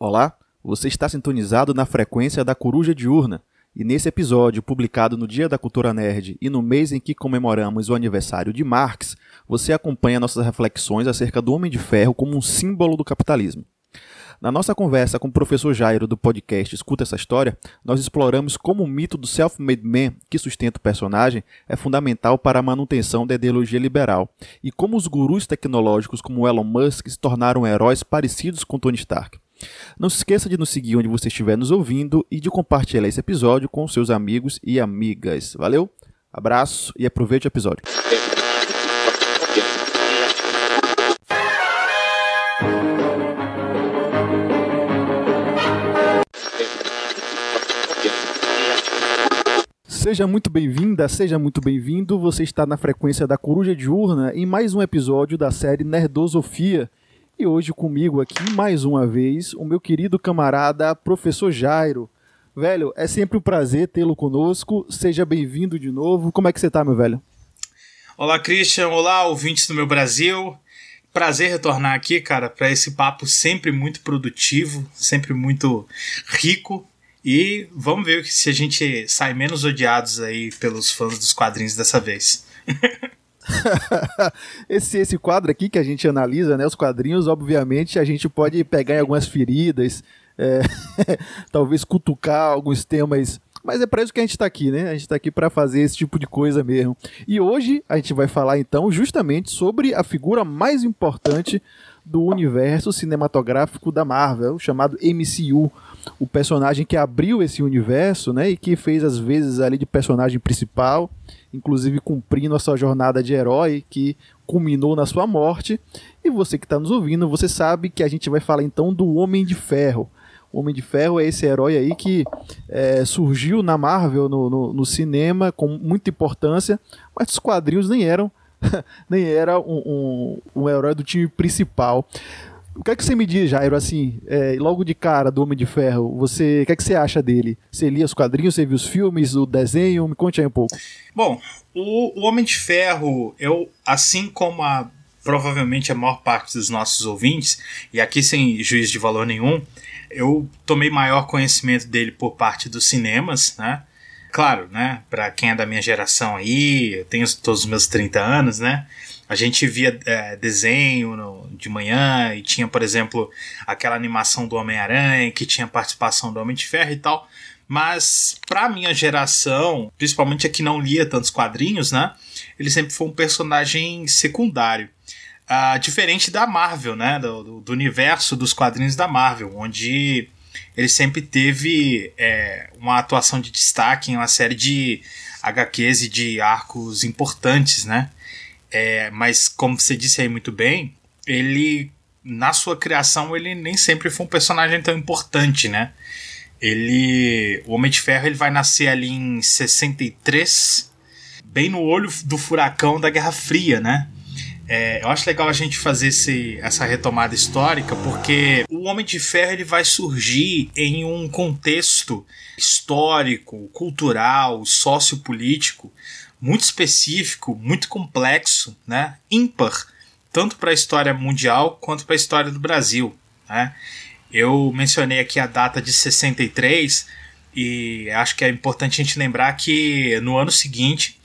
Olá, você está sintonizado na frequência da Coruja Diurna. E nesse episódio, publicado no Dia da Cultura Nerd e no mês em que comemoramos o aniversário de Marx, você acompanha nossas reflexões acerca do Homem de Ferro como um símbolo do capitalismo. Na nossa conversa com o professor Jairo do podcast Escuta essa História, nós exploramos como o mito do self-made man que sustenta o personagem é fundamental para a manutenção da ideologia liberal e como os gurus tecnológicos como Elon Musk se tornaram heróis parecidos com Tony Stark. Não se esqueça de nos seguir onde você estiver nos ouvindo e de compartilhar esse episódio com seus amigos e amigas. Valeu, abraço e aproveite o episódio. Seja muito bem-vinda, seja muito bem-vindo. Você está na frequência da Coruja Diurna em mais um episódio da série Nerdosofia. E hoje comigo aqui, mais uma vez, o meu querido camarada, professor Jairo. Velho, é sempre um prazer tê-lo conosco. Seja bem-vindo de novo. Como é que você tá, meu velho? Olá, Christian. Olá, ouvintes do meu Brasil. Prazer retornar aqui, cara, para esse papo sempre muito produtivo, sempre muito rico. E vamos ver se a gente sai menos odiados aí pelos fãs dos quadrinhos dessa vez. esse, esse quadro aqui que a gente analisa, né, os quadrinhos, obviamente a gente pode pegar em algumas feridas, é, talvez cutucar alguns temas, mas é para isso que a gente está aqui, né? A gente está aqui para fazer esse tipo de coisa mesmo. E hoje a gente vai falar então justamente sobre a figura mais importante do universo cinematográfico da Marvel, chamado MCU o personagem que abriu esse universo, né, e que fez as vezes ali de personagem principal, inclusive cumprindo a sua jornada de herói que culminou na sua morte. E você que está nos ouvindo, você sabe que a gente vai falar então do Homem de Ferro. O Homem de Ferro é esse herói aí que é, surgiu na Marvel no, no, no, cinema com muita importância, mas os quadrinhos nem eram nem era um, um, um herói do time principal. O que é que você me diz, Jairo, assim, é, logo de cara do Homem de Ferro, você, o que é que você acha dele? Você lia os quadrinhos, você viu os filmes, o desenho? Me conte aí um pouco. Bom, o, o Homem de Ferro, eu, assim como a, provavelmente a maior parte dos nossos ouvintes, e aqui sem juízo de valor nenhum, eu tomei maior conhecimento dele por parte dos cinemas, né? Claro, né? Para quem é da minha geração aí, eu tenho todos os meus 30 anos, né? A gente via é, desenho no, de manhã e tinha, por exemplo, aquela animação do Homem-Aranha que tinha participação do Homem de Ferro e tal. Mas pra minha geração, principalmente a que não lia tantos quadrinhos, né? Ele sempre foi um personagem secundário. Uh, diferente da Marvel, né? Do, do, universo dos quadrinhos da Marvel, onde ele sempre teve é, uma atuação de destaque em uma série de HQs e de arcos importantes, né? É, mas como você disse aí muito bem, ele na sua criação ele nem sempre foi um personagem tão importante, né? Ele, o Homem de Ferro, ele vai nascer ali em 63, bem no olho do furacão da Guerra Fria, né? É, eu acho legal a gente fazer esse, essa retomada histórica, porque o Homem de Ferro ele vai surgir em um contexto histórico, cultural, sociopolítico muito específico, muito complexo, né? ímpar, tanto para a história mundial quanto para a história do Brasil. Né? Eu mencionei aqui a data de 63 e acho que é importante a gente lembrar que no ano seguinte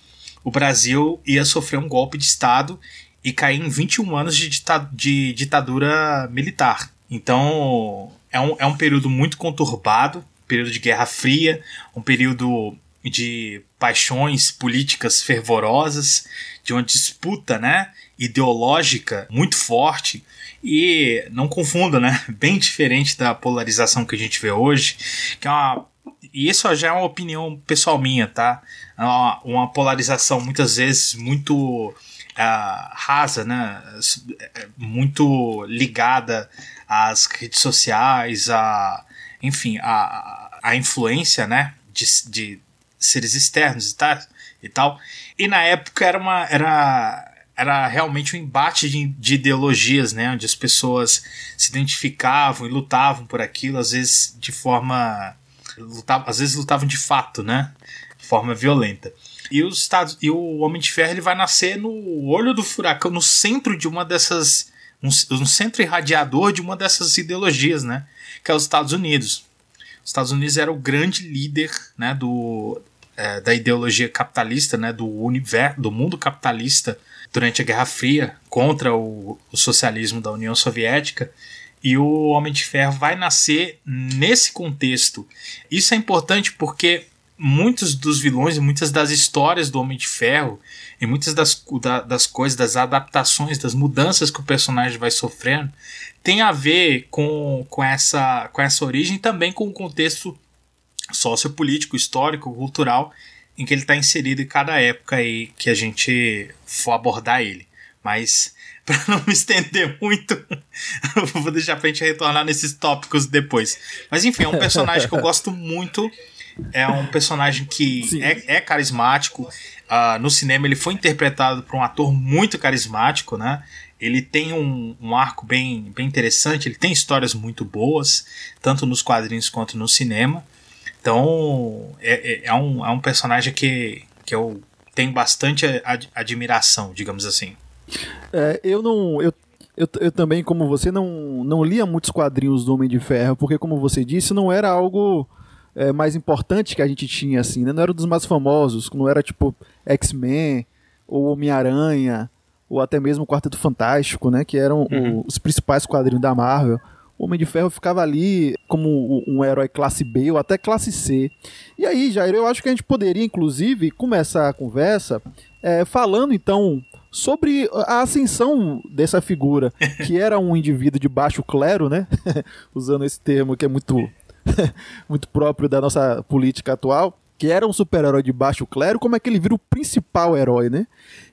o Brasil ia sofrer um golpe de Estado e cair em 21 anos de, dita de ditadura militar. Então é um, é um período muito conturbado, período de Guerra Fria, um período de paixões políticas fervorosas, de uma disputa, né, ideológica muito forte e não confunda, né, bem diferente da polarização que a gente vê hoje, que é uma e isso já é uma opinião pessoal minha, tá? É uma, uma polarização muitas vezes muito uh, rasa, né? Muito ligada às redes sociais, a, enfim, a, a influência, né? De, de seres externos e tal, e tal. E na época era uma era era realmente um embate de, de, ideologias, né, onde as pessoas se identificavam e lutavam por aquilo, às vezes de forma lutavam, às vezes lutavam de fato, né, de forma violenta. E os Estados e o Homem de Ferro ele vai nascer no olho do furacão, no centro de uma dessas um, um centro irradiador de uma dessas ideologias, né? Que é os Estados Unidos. Os Estados Unidos era o grande líder né, do, é, da ideologia capitalista, né, do universo, do mundo capitalista durante a Guerra Fria contra o, o socialismo da União Soviética. E o Homem de Ferro vai nascer nesse contexto. Isso é importante porque muitos dos vilões e muitas das histórias do Homem de Ferro e muitas das, da, das coisas, das adaptações, das mudanças que o personagem vai sofrendo tem a ver com, com, essa, com essa origem também com o contexto sociopolítico, histórico, cultural em que ele está inserido em cada época aí que a gente for abordar ele. Mas para não me estender muito, vou deixar pra gente retornar nesses tópicos depois. Mas enfim, é um personagem que eu gosto muito. É um personagem que é, é, carismático. Uh, no cinema ele foi interpretado por um ator muito carismático, né? Ele tem um, um, arco bem, bem interessante, ele tem histórias muito boas, tanto nos quadrinhos quanto no cinema. Então, é, é, é um, é um personagem que, que eu tenho bastante ad, admiração, digamos assim. É, eu não. Eu, eu, eu, também, como você, não, não lia muitos quadrinhos do Homem de Ferro, porque, como você disse, não era algo é, mais importante que a gente tinha, assim, né? Não era dos mais famosos, não era tipo X-Men, ou Homem-Aranha, ou até mesmo o Quarteto Fantástico, né? Que eram uhum. o, os principais quadrinhos da Marvel. O Homem de Ferro ficava ali como um herói classe B ou até classe C. E aí, Jair, eu acho que a gente poderia, inclusive, começar a conversa é, falando então sobre a ascensão dessa figura, que era um indivíduo de baixo clero, né? Usando esse termo que é muito, muito próprio da nossa política atual, que era um super-herói de baixo clero, como é que ele vira o principal herói, né?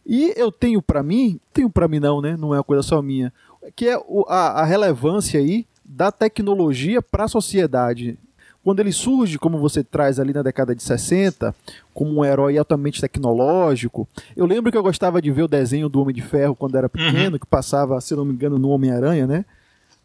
E eu tenho para mim, tenho para mim não, né? Não é uma coisa só minha, que é a, a relevância aí da tecnologia para a sociedade quando ele surge, como você traz ali na década de 60, como um herói altamente tecnológico, eu lembro que eu gostava de ver o desenho do Homem de Ferro quando era pequeno, uhum. que passava, se não me engano, no Homem-Aranha, né?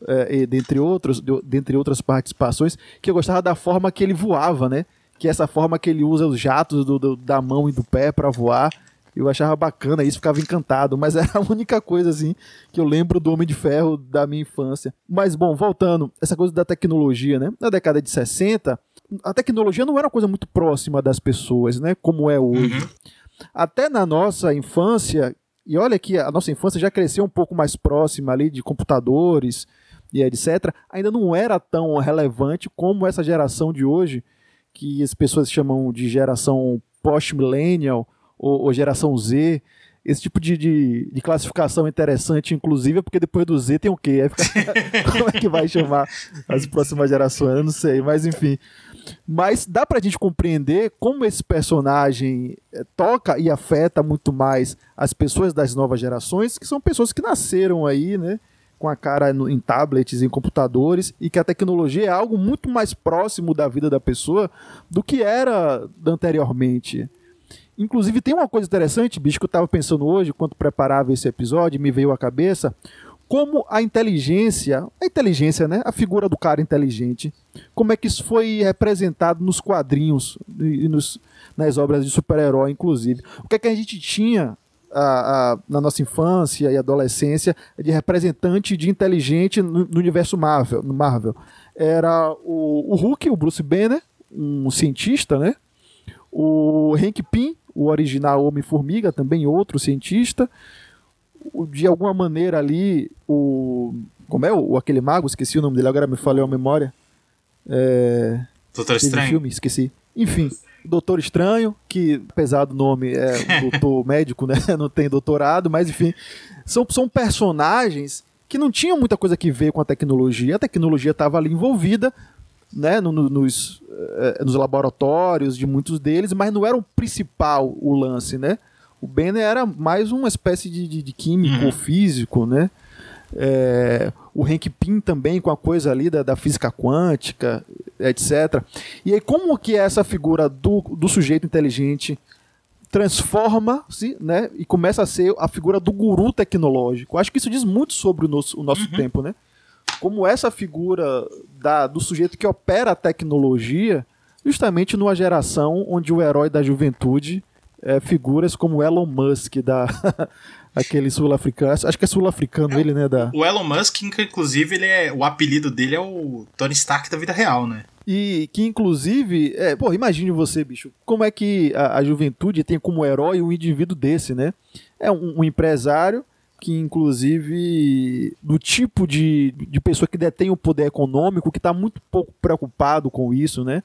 É, dentre, outros, de, dentre outras participações, que eu gostava da forma que ele voava, né? Que é essa forma que ele usa os jatos do, do, da mão e do pé para voar. Eu achava bacana isso, ficava encantado, mas era a única coisa assim que eu lembro do Homem de Ferro da minha infância. Mas bom, voltando, essa coisa da tecnologia, né? Na década de 60, a tecnologia não era uma coisa muito próxima das pessoas, né? Como é hoje. Uhum. Até na nossa infância, e olha que a nossa infância já cresceu um pouco mais próxima ali de computadores e etc. Ainda não era tão relevante como essa geração de hoje, que as pessoas chamam de geração post-millennial, ou, ou geração Z, esse tipo de, de, de, classificação interessante, inclusive, é porque depois do Z tem o quê? como é que vai chamar as próximas gerações? Eu não sei, mas enfim. Mas dá pra gente compreender como esse personagem eh, toca e afeta muito mais as pessoas das novas gerações, que são pessoas que nasceram aí, né? Com a cara em tablets, em computadores, e que a tecnologia é algo muito mais próximo da vida da pessoa do que era anteriormente. Inclusive, tem uma coisa interessante, bicho, que eu estava pensando hoje, quando preparava esse episódio, me veio à cabeça, como a inteligência, a inteligência, né? A figura do cara inteligente, como é que isso foi representado nos quadrinhos e nos, nas obras de super-herói, inclusive. O que é que a gente tinha a, a, na nossa infância e adolescência de representante de inteligente no, no universo Marvel, no Marvel? Era o, o Hulk, o Bruce Banner, um cientista, né? O Hank Pym, o original Homem-Formiga, também outro cientista. De alguma maneira ali, o. Como é o, aquele mago? Esqueci o nome dele, agora me falhou a memória. É... Doutor Estranho. filme, esqueci. Enfim, Doutor Estranho, que apesar do nome é doutor médico, né? Não tem doutorado, mas enfim, são, são personagens que não tinham muita coisa que ver com a tecnologia. A tecnologia estava ali envolvida, né, no, no, nos, eh, nos laboratórios de muitos deles, mas não era o principal o lance, né? O Banner era mais uma espécie de, de, de químico uhum. físico, né? É, o Hank Pym também com a coisa ali da, da, física quântica, etc. E aí como que essa figura do, do sujeito inteligente transforma-se né, e começa a ser a figura do guru tecnológico. Acho que isso diz muito sobre o nosso, o nosso uhum. tempo, né? Como essa figura da, do sujeito que opera a tecnologia, justamente numa geração onde o herói da juventude é, figuras como Elon Musk, da aquele sul-africano. Acho que é sul-africano é, ele, né? Da... O Elon Musk, inclusive, ele é, o apelido dele é o Tony Stark da vida real, né? E que, inclusive, é, pô, imagine você, bicho, como é que a, a juventude tem como herói um indivíduo desse, né? É um, um empresário que, inclusive, do tipo de, de pessoa que detém o poder econômico, que está muito pouco preocupado com isso, né?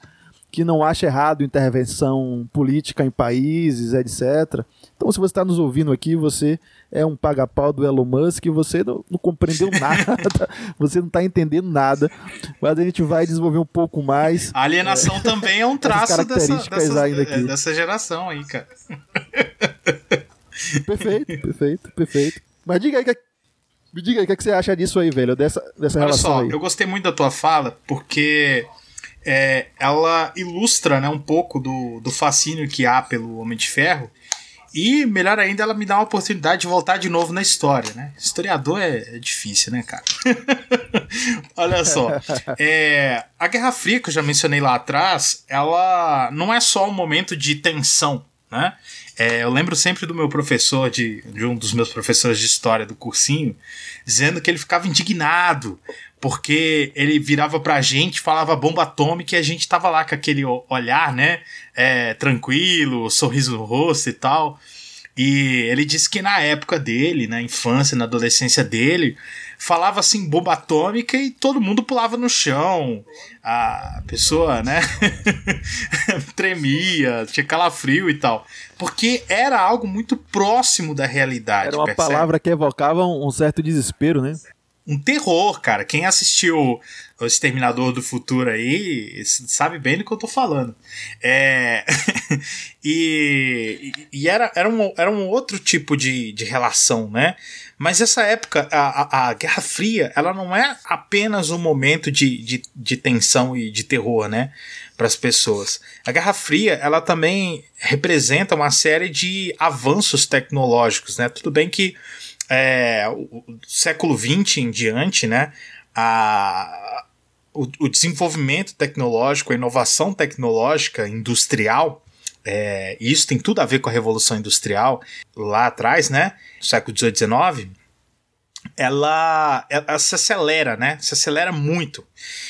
Que não acha errado intervenção política em países, etc. Então, se você está nos ouvindo aqui, você é um paga-pau do Elon Musk, você não, não compreendeu nada, você não está entendendo nada, mas a gente vai desenvolver um pouco mais. A alienação é, também é um traço dessa, dessa, é, dessa geração aí, cara. Perfeito, perfeito, perfeito. Mas diga aí, que, me diga aí o que, é que, você acha disso aí, velho, dessa, dessa Olha relação só, aí. Eu gostei muito da tua fala, porque é, ela ilustra né, um pouco do, do fascínio que há pelo Homem de Ferro. E, melhor ainda, ela me dá uma oportunidade de voltar de novo na história, né? Historiador é, é difícil, né, cara? Olha só. É, a Guerra Fria, que eu já mencionei lá atrás, ela não é só um momento de tensão, né? É, eu lembro sempre do meu professor, de, de um dos meus professores de história do cursinho, dizendo que ele ficava indignado porque ele virava pra gente, falava bomba atômica e a gente tava lá com aquele olhar, né? É, tranquilo, sorriso no rosto e tal. E ele disse que na época dele, na infância, na adolescência dele, falava assim bomba atômica e todo mundo pulava no chão. A pessoa, né, tremia, tinha calafrio e tal. Porque era algo muito próximo da realidade. Era uma percebe? palavra que evocava um certo desespero, né? um terror, cara. Quem assistiu O Exterminador do Futuro aí sabe bem do que eu tô falando. É... e e era, era, um, era um outro tipo de, de relação, né? Mas essa época, a, a, a Guerra Fria, ela não é apenas um momento de, de, de tensão e de terror, né? Para as pessoas. A Guerra Fria, ela também representa uma série de avanços tecnológicos, né? Tudo bem que é, o, o século XX em diante, né, a, o, o, desenvolvimento tecnológico, a inovação tecnológica industrial, é, isso tem tudo a ver com a Revolução Industrial lá atrás, né, no século XVIII, XIX, ela, ela se acelera, né? Se acelera muito.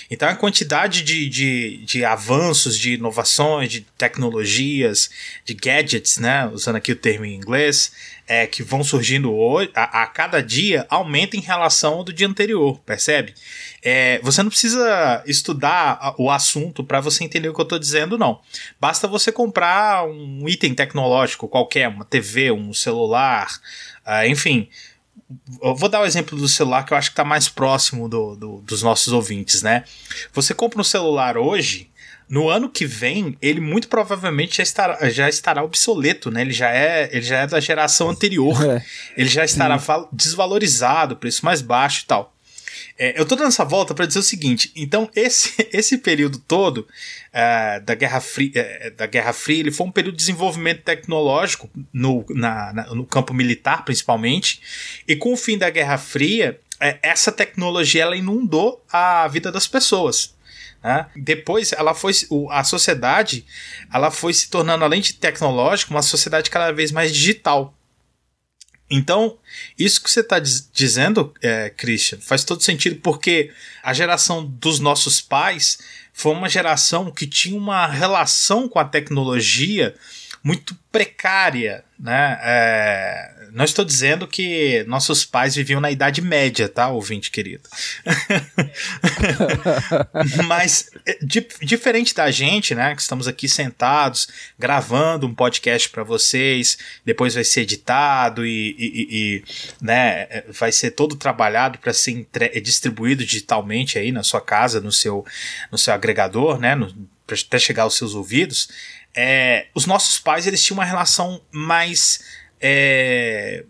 Então a quantidade de, de, de avanços, de inovações, de tecnologias, de gadgets, né? Usando aqui o termo em inglês, é, que vão surgindo hoje, a, a cada dia aumenta em relação ao do dia anterior, percebe? É, você não precisa estudar o assunto para você entender o que eu estou dizendo, não. Basta você comprar um item tecnológico qualquer, uma TV, um celular, uh, enfim. Eu vou dar o exemplo do celular que eu acho que está mais próximo do, do, dos nossos ouvintes, né? Você compra um celular hoje, no ano que vem, ele muito provavelmente já estará, já estará obsoleto, né? Ele já é, ele já é da geração anterior. É. Ele já estará desvalorizado, preço mais baixo e tal. É, eu tô dando essa volta para dizer o seguinte: então, esse, esse período todo uh, da, Guerra Fria, uh, da Guerra Fria ele foi um período de desenvolvimento tecnológico no, na, na, no campo militar, principalmente, e com o fim da Guerra Fria, uh, essa tecnologia ela inundou a vida das pessoas. Né? Depois, ela foi a sociedade, ela foi se tornando além de tecnológica, uma sociedade cada vez mais digital. Então, isso que você está dizendo, é, Christian, faz todo sentido porque a geração dos nossos pais foi uma geração que tinha uma relação com a tecnologia muito precária, né? É, não estou dizendo que nossos pais viviam na Idade Média, tá, ouvinte querido? Mas, é, di diferente da gente, né, que estamos aqui sentados, gravando um podcast para vocês, depois vai ser editado e, e, e né, é, vai ser todo trabalhado para ser distribuído digitalmente aí na sua casa, no seu, no seu agregador, né, para até chegar aos seus ouvidos. É, os nossos pais eles tinham uma relação mais é,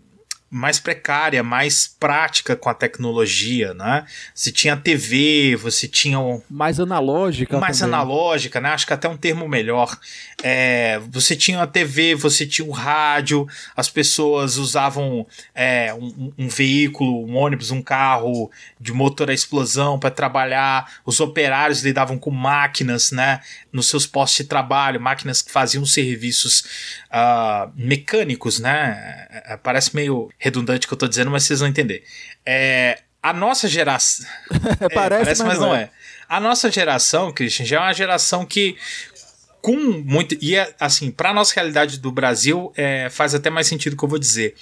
mais precária, mais prática com a tecnologia, né? Você tinha TV, você tinha um... mais analógica, mais também. analógica, né? Acho que até um termo melhor. É, você tinha a TV, você tinha o rádio, as pessoas usavam é, um, um, veículo, um ônibus, um carro de motor a explosão para trabalhar. Os operários lidavam com máquinas, né? Nos seus postos de trabalho, máquinas que faziam serviços uh, mecânicos, né? É, parece meio redundante que eu tô dizendo, mas vocês vão entender. É, a nossa geração. parece, é, parece, mas, não, é. é. A nossa geração, Christian, já é uma geração que com muito. E é, assim, para nossa realidade do Brasil, é, faz até mais sentido o que eu vou dizer.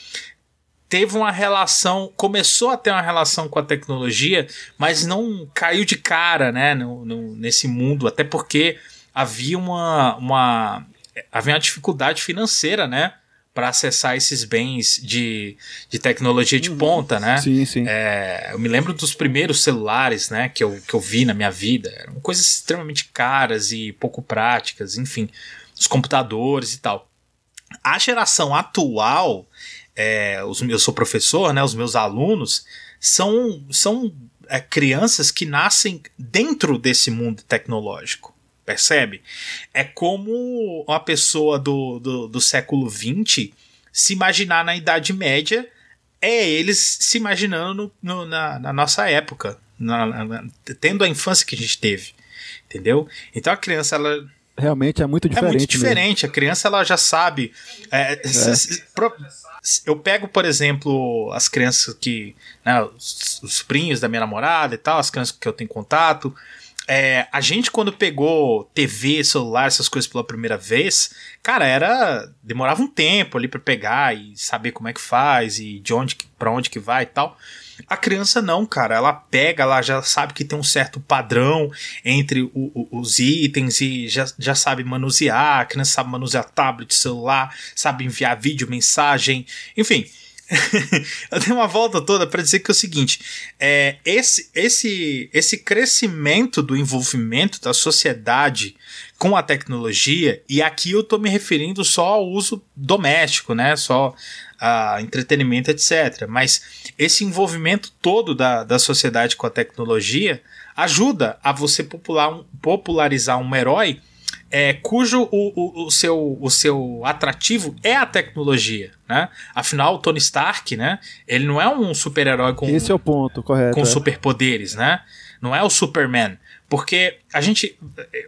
Teve uma relação, começou a ter uma relação com a tecnologia, mas não caiu de cara, né, no, no, nesse mundo, até porque havia uma, uma havia uma dificuldade financeira, né? Para acessar esses bens de, de tecnologia de uhum. ponta, né? Sim, sim. É, eu me lembro dos primeiros celulares, né, que eu, que eu vi na minha vida. Eram coisas extremamente caras e pouco práticas, enfim, os computadores e tal. A geração atual, é, os, eu sou professor, né, os meus alunos são, são é, crianças que nascem dentro desse mundo tecnológico percebe? É como uma pessoa do, do, do século XX se imaginar na Idade Média é eles se imaginando no, na, na, nossa época, na, na, tendo a infância que a gente teve, entendeu? Então a criança ela realmente é muito diferente. É muito diferente. Mesmo. A criança ela já sabe. É, é. Eu pego, por exemplo, as crianças que. Né, os, os da minha namorada e tal, as crianças que eu tenho contato. É, a gente, quando pegou TV, celular, essas coisas pela primeira vez, cara, era. demorava um tempo ali para pegar e saber como é que faz e de onde para onde que vai e tal. A criança não, cara. Ela pega, ela já sabe que tem um certo padrão entre o, o, os itens e já, já sabe manusear. A criança sabe manusear tablet, celular, sabe enviar vídeo, mensagem, enfim. eu dei uma volta toda para dizer que é o seguinte: é, esse, esse, esse crescimento do envolvimento da sociedade com a tecnologia, e aqui eu estou me referindo só ao uso doméstico, né? Só a entretenimento, etc. Mas esse envolvimento todo da, da sociedade com a tecnologia ajuda a você popular, popularizar um herói é, cujo o, o, o, seu, o seu atrativo é a tecnologia, né? Afinal, o Tony Stark, né? Ele não é um super-herói com esse é o ponto, correto, com é. superpoderes, né? Não é o Superman, porque a gente,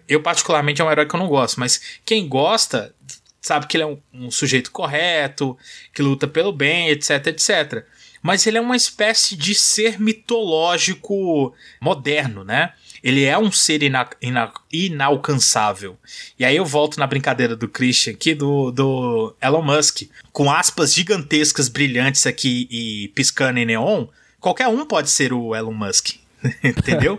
eu particularmente é um herói que eu não gosto, mas quem gosta sabe que ele é um, um sujeito correto, que luta pelo bem, etc, etc. Mas ele é uma espécie de ser mitológico moderno, né? Ele é um ser ina ina inalcançável. E aí eu volto na brincadeira do Christian aqui, do, do Elon Musk. Com aspas gigantescas, brilhantes aqui e piscando em neon, qualquer um pode ser o Elon Musk. Entendeu?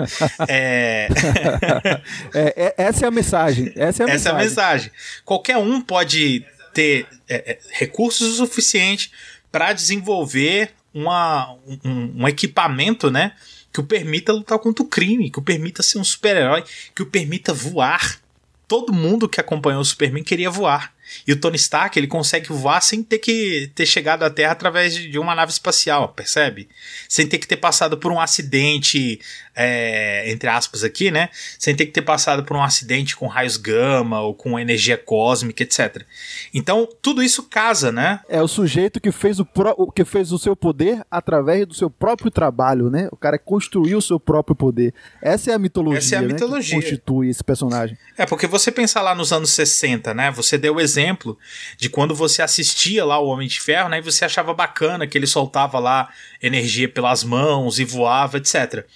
é... é, é, essa é a mensagem. Essa é a essa mensagem. é a mensagem. Qualquer um pode ter é, é recursos o suficiente para desenvolver uma, um, um equipamento, né? Que o permita lutar contra o crime, que o permita ser um super-herói, que o permita voar. Todo mundo que acompanhou o Superman queria voar. E o Tony Stark, ele consegue voar sem ter que ter chegado à Terra através de uma nave espacial, percebe? Sem ter que ter passado por um acidente, é, entre aspas aqui, né? Sem ter que ter passado por um acidente com raios gama ou com energia cósmica, etc. Então, tudo isso casa, né? É o sujeito que fez o, pro, que fez o seu poder através do seu próprio trabalho, né? O cara construiu o seu próprio poder. Essa é a mitologia, Essa é a mitologia. Né, que constitui esse personagem. É, porque você pensar lá nos anos 60, né? Você deu o exemplo exemplo de quando você assistia lá o Homem de Ferro, né? E você achava bacana que ele soltava lá energia pelas mãos e voava, etc.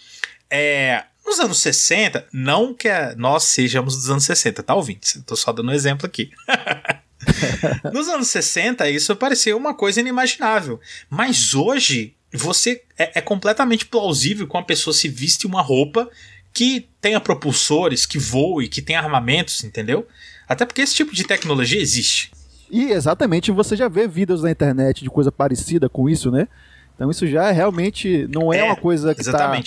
É, nos anos 60, não que nós sejamos dos anos 60, tá, ouvintes? Tô só dando um exemplo aqui. Nos anos 60, isso parecia uma coisa inimaginável. Mas hoje, você é, é, completamente plausível com a pessoa se viste uma roupa que tenha propulsores, que voe, que tenha armamentos, entendeu? Até porque esse tipo de tecnologia existe. E exatamente, você já vê vídeos na internet de coisa parecida com isso, né? Então isso já realmente não é, é uma coisa que está é,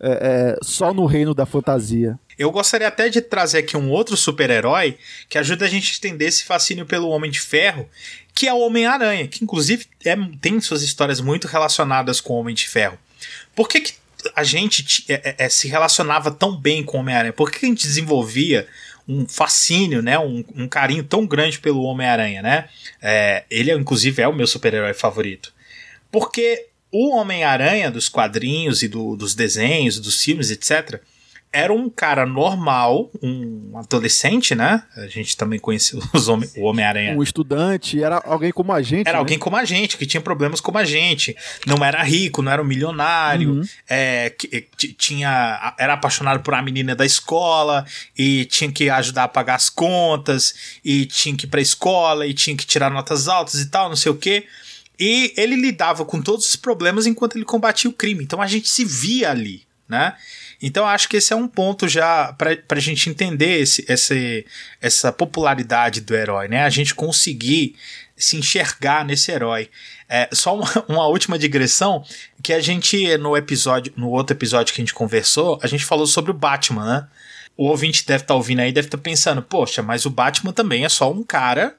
é, só no reino da fantasia. Eu gostaria até de trazer aqui um outro super-herói que ajuda a gente a entender esse fascínio pelo Homem de Ferro, que é o Homem-Aranha, que inclusive é, tem suas histórias muito relacionadas com o Homem de Ferro. Por que, que a gente é, é, é, se relacionava tão bem com o Homem-Aranha? Por que, que a gente desenvolvia um fascínio, né, um, um carinho tão grande pelo Homem-Aranha, né? É, ele, inclusive, é o meu super-herói favorito. Porque o Homem-Aranha dos quadrinhos e do, dos desenhos, dos filmes, etc., era um cara normal, um adolescente, né? A gente também conhecia os homem, o Homem-Aranha. Um estudante, era alguém como a gente. Era né? alguém como a gente, que tinha problemas como a gente. Não era rico, não era um milionário. Uhum. É, que, tinha, era apaixonado por uma menina da escola e tinha que ajudar a pagar as contas e tinha que ir pra escola e tinha que tirar notas altas e tal, não sei o quê. E ele lidava com todos os problemas enquanto ele combatia o crime. Então a gente se via ali, né? Então acho que esse é um ponto já para a gente entender esse, esse, essa popularidade do herói, né? A gente conseguir se enxergar nesse herói. É, só uma, uma, última digressão, que a gente, no episódio, no outro episódio que a gente conversou, a gente falou sobre o Batman, né? O ouvinte deve estar tá ouvindo aí, deve estar tá pensando, poxa, mas o Batman também é só um cara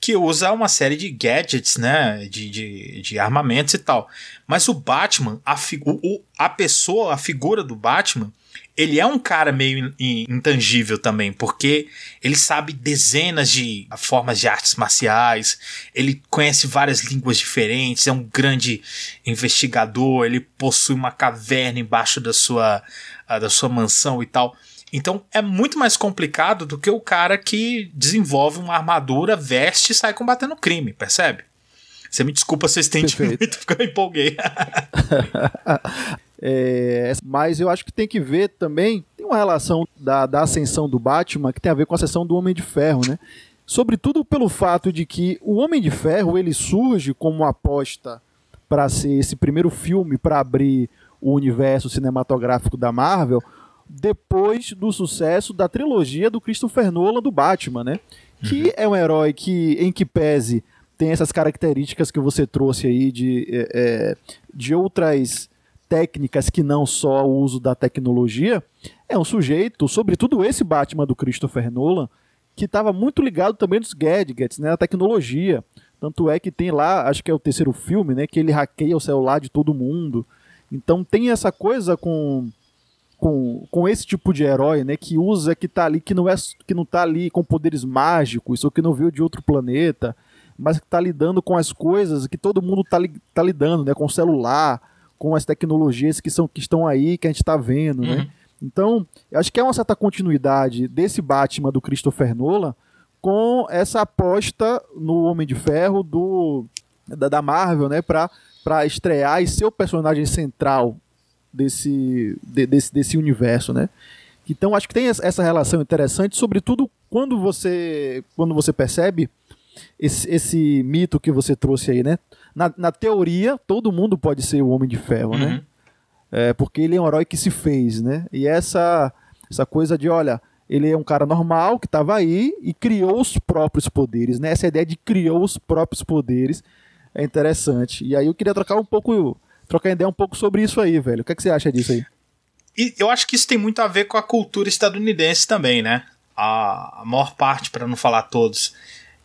que usa uma série de gadgets, né? De, de, de armamentos e tal. Mas o Batman, a, o, a pessoa, a figura do Batman, ele é um cara meio intangível também, porque ele sabe dezenas de formas de artes marciais, ele conhece várias línguas diferentes, é um grande investigador, ele possui uma caverna embaixo da sua, da sua mansão e tal. Então é muito mais complicado do que o cara que desenvolve uma armadura, veste e sai combatendo crime, percebe? Você me desculpa se eu estendi muito, porque eu empolguei. é, mas eu acho que tem que ver também, tem uma relação da, da ascensão do Batman que tem a ver com a ascensão do Homem de Ferro, né? Sobretudo pelo fato de que o Homem de Ferro ele surge como uma aposta para ser esse primeiro filme para abrir o universo cinematográfico da Marvel, depois do sucesso da trilogia do Christopher Nolan do Batman, né? Que uhum. é um herói que, em que pese, tem essas características que você trouxe aí de, é, é, de outras técnicas que não só o uso da tecnologia. É um sujeito, sobretudo esse Batman do Christopher Nolan, que estava muito ligado também nos gadgets, né? A tecnologia. Tanto é que tem lá, acho que é o terceiro filme, né? Que ele hackeia o celular de todo mundo. Então tem essa coisa com com, com esse tipo de herói, né, que usa que tá ali que não é que não tá ali com poderes mágicos ou que não veio de outro planeta, mas que tá lidando com as coisas que todo mundo tá, tá lidando, né, com o celular, com as tecnologias que são que estão aí que a gente está vendo, né? uhum. né? Então, eu acho que é uma certa continuidade desse Batman do Christopher Nolan com essa aposta no Homem de Ferro do da, da Marvel, né, para para estrear e ser o personagem central desse, de, desse, desse universo, né? Então acho que tem essa relação interessante, sobretudo quando você, quando você percebe esse, esse mito que você trouxe aí, né? Na, na teoria, todo mundo pode ser o Homem de Ferro, né? uhum. né? É, porque ele é um herói que se fez, né? E essa, essa coisa de, olha, ele é um cara normal que estava aí e criou os próprios poderes, né? Essa ideia de criou os próprios poderes é interessante. E aí eu queria trocar um pouco trocar ideia um pouco sobre isso aí, velho. O que, é que você acha disso aí? E eu acho que isso tem muito a ver com a cultura estadunidense também, né? A, maior parte, para não falar todos,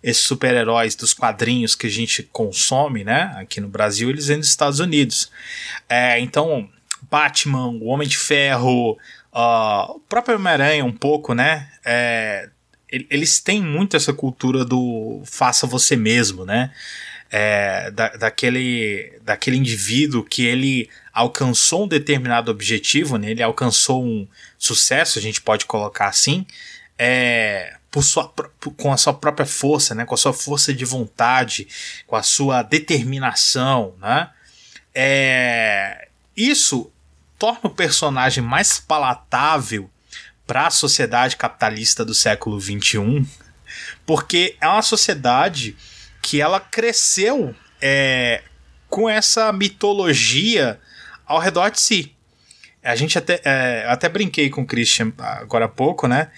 esses super-heróis dos quadrinhos que a gente consome, né? Aqui no Brasil, eles vêm dos Estados Unidos. É, então, Batman, o Homem de Ferro, uh, o próprio Homem-Aranha, um pouco, né? É, eles têm muito essa cultura do faça você mesmo, né? É, da, daquele, daquele indivíduo que ele alcançou um determinado objetivo, né? ele alcançou um sucesso, a gente pode colocar assim, é, por sua, por, com a sua própria força, né? com a sua força de vontade, com a sua determinação. Né? É, isso torna o personagem mais palatável para a sociedade capitalista do século XXI, porque é uma sociedade que ela cresceu é, com essa mitologia ao redor de si. A gente até, é, até brinquei com o Christian agora há pouco, né?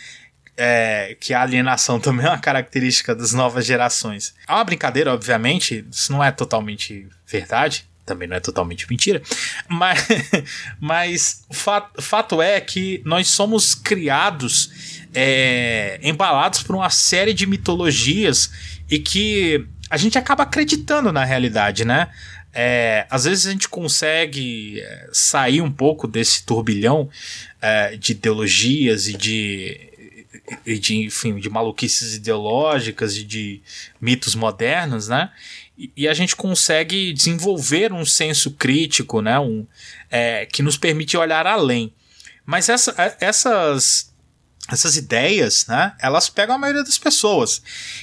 É, que a alienação também é uma característica das novas gerações. É uma brincadeira, obviamente, isso não é totalmente verdade, também não é totalmente mentira, mas, mas o fato, fato é que nós somos criados, é, embalados por uma série de mitologias e que a gente acaba acreditando na realidade, né? É, às vezes a gente consegue é, sair um pouco desse turbilhão é, de ideologias e de, e de, enfim, de maluquices ideológicas e de mitos modernos, né? E, a gente consegue desenvolver um senso crítico, né? Um, é, que nos permite olhar além. Mas essa, é, essas essas ideias, né, elas pegam a maioria das pessoas.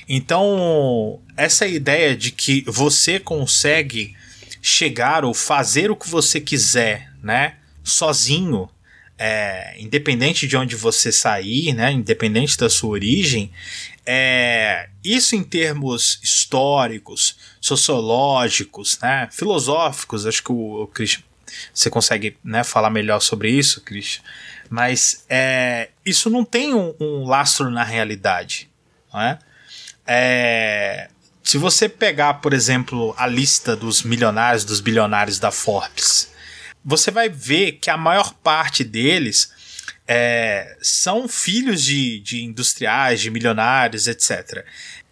Então, essa ideia de que você consegue chegar ou fazer o que você quiser, né? Sozinho, é, independente de onde você sair, né? Independente da sua origem, é, isso em termos históricos, sociológicos, né? Filosóficos, acho que o, o Christian, você consegue né, falar melhor sobre isso, Christian. Mas é, isso não tem um, um lastro na realidade, não é? É, se você pegar, por exemplo, a lista dos milionários, dos bilionários da Forbes, você vai ver que a maior parte deles é, são filhos de, de industriais, de milionários, etc.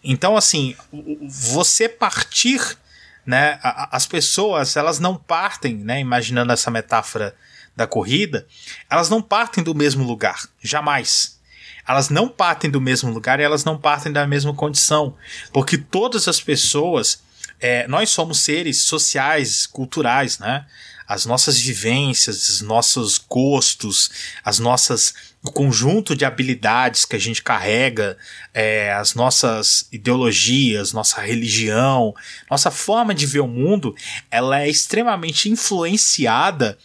Então, assim, você partir, né? As pessoas, elas não partem, né? Imaginando essa metáfora da corrida, elas não partem do mesmo lugar, jamais elas não partem do mesmo lugar e elas não partem da mesma condição. Porque todas as pessoas, é, nós somos seres sociais, culturais, né? As nossas vivências, os nossos gostos, as nossas o conjunto de habilidades que a gente carrega, é, as nossas ideologias, nossa religião, nossa forma de ver o mundo, ela é extremamente influenciada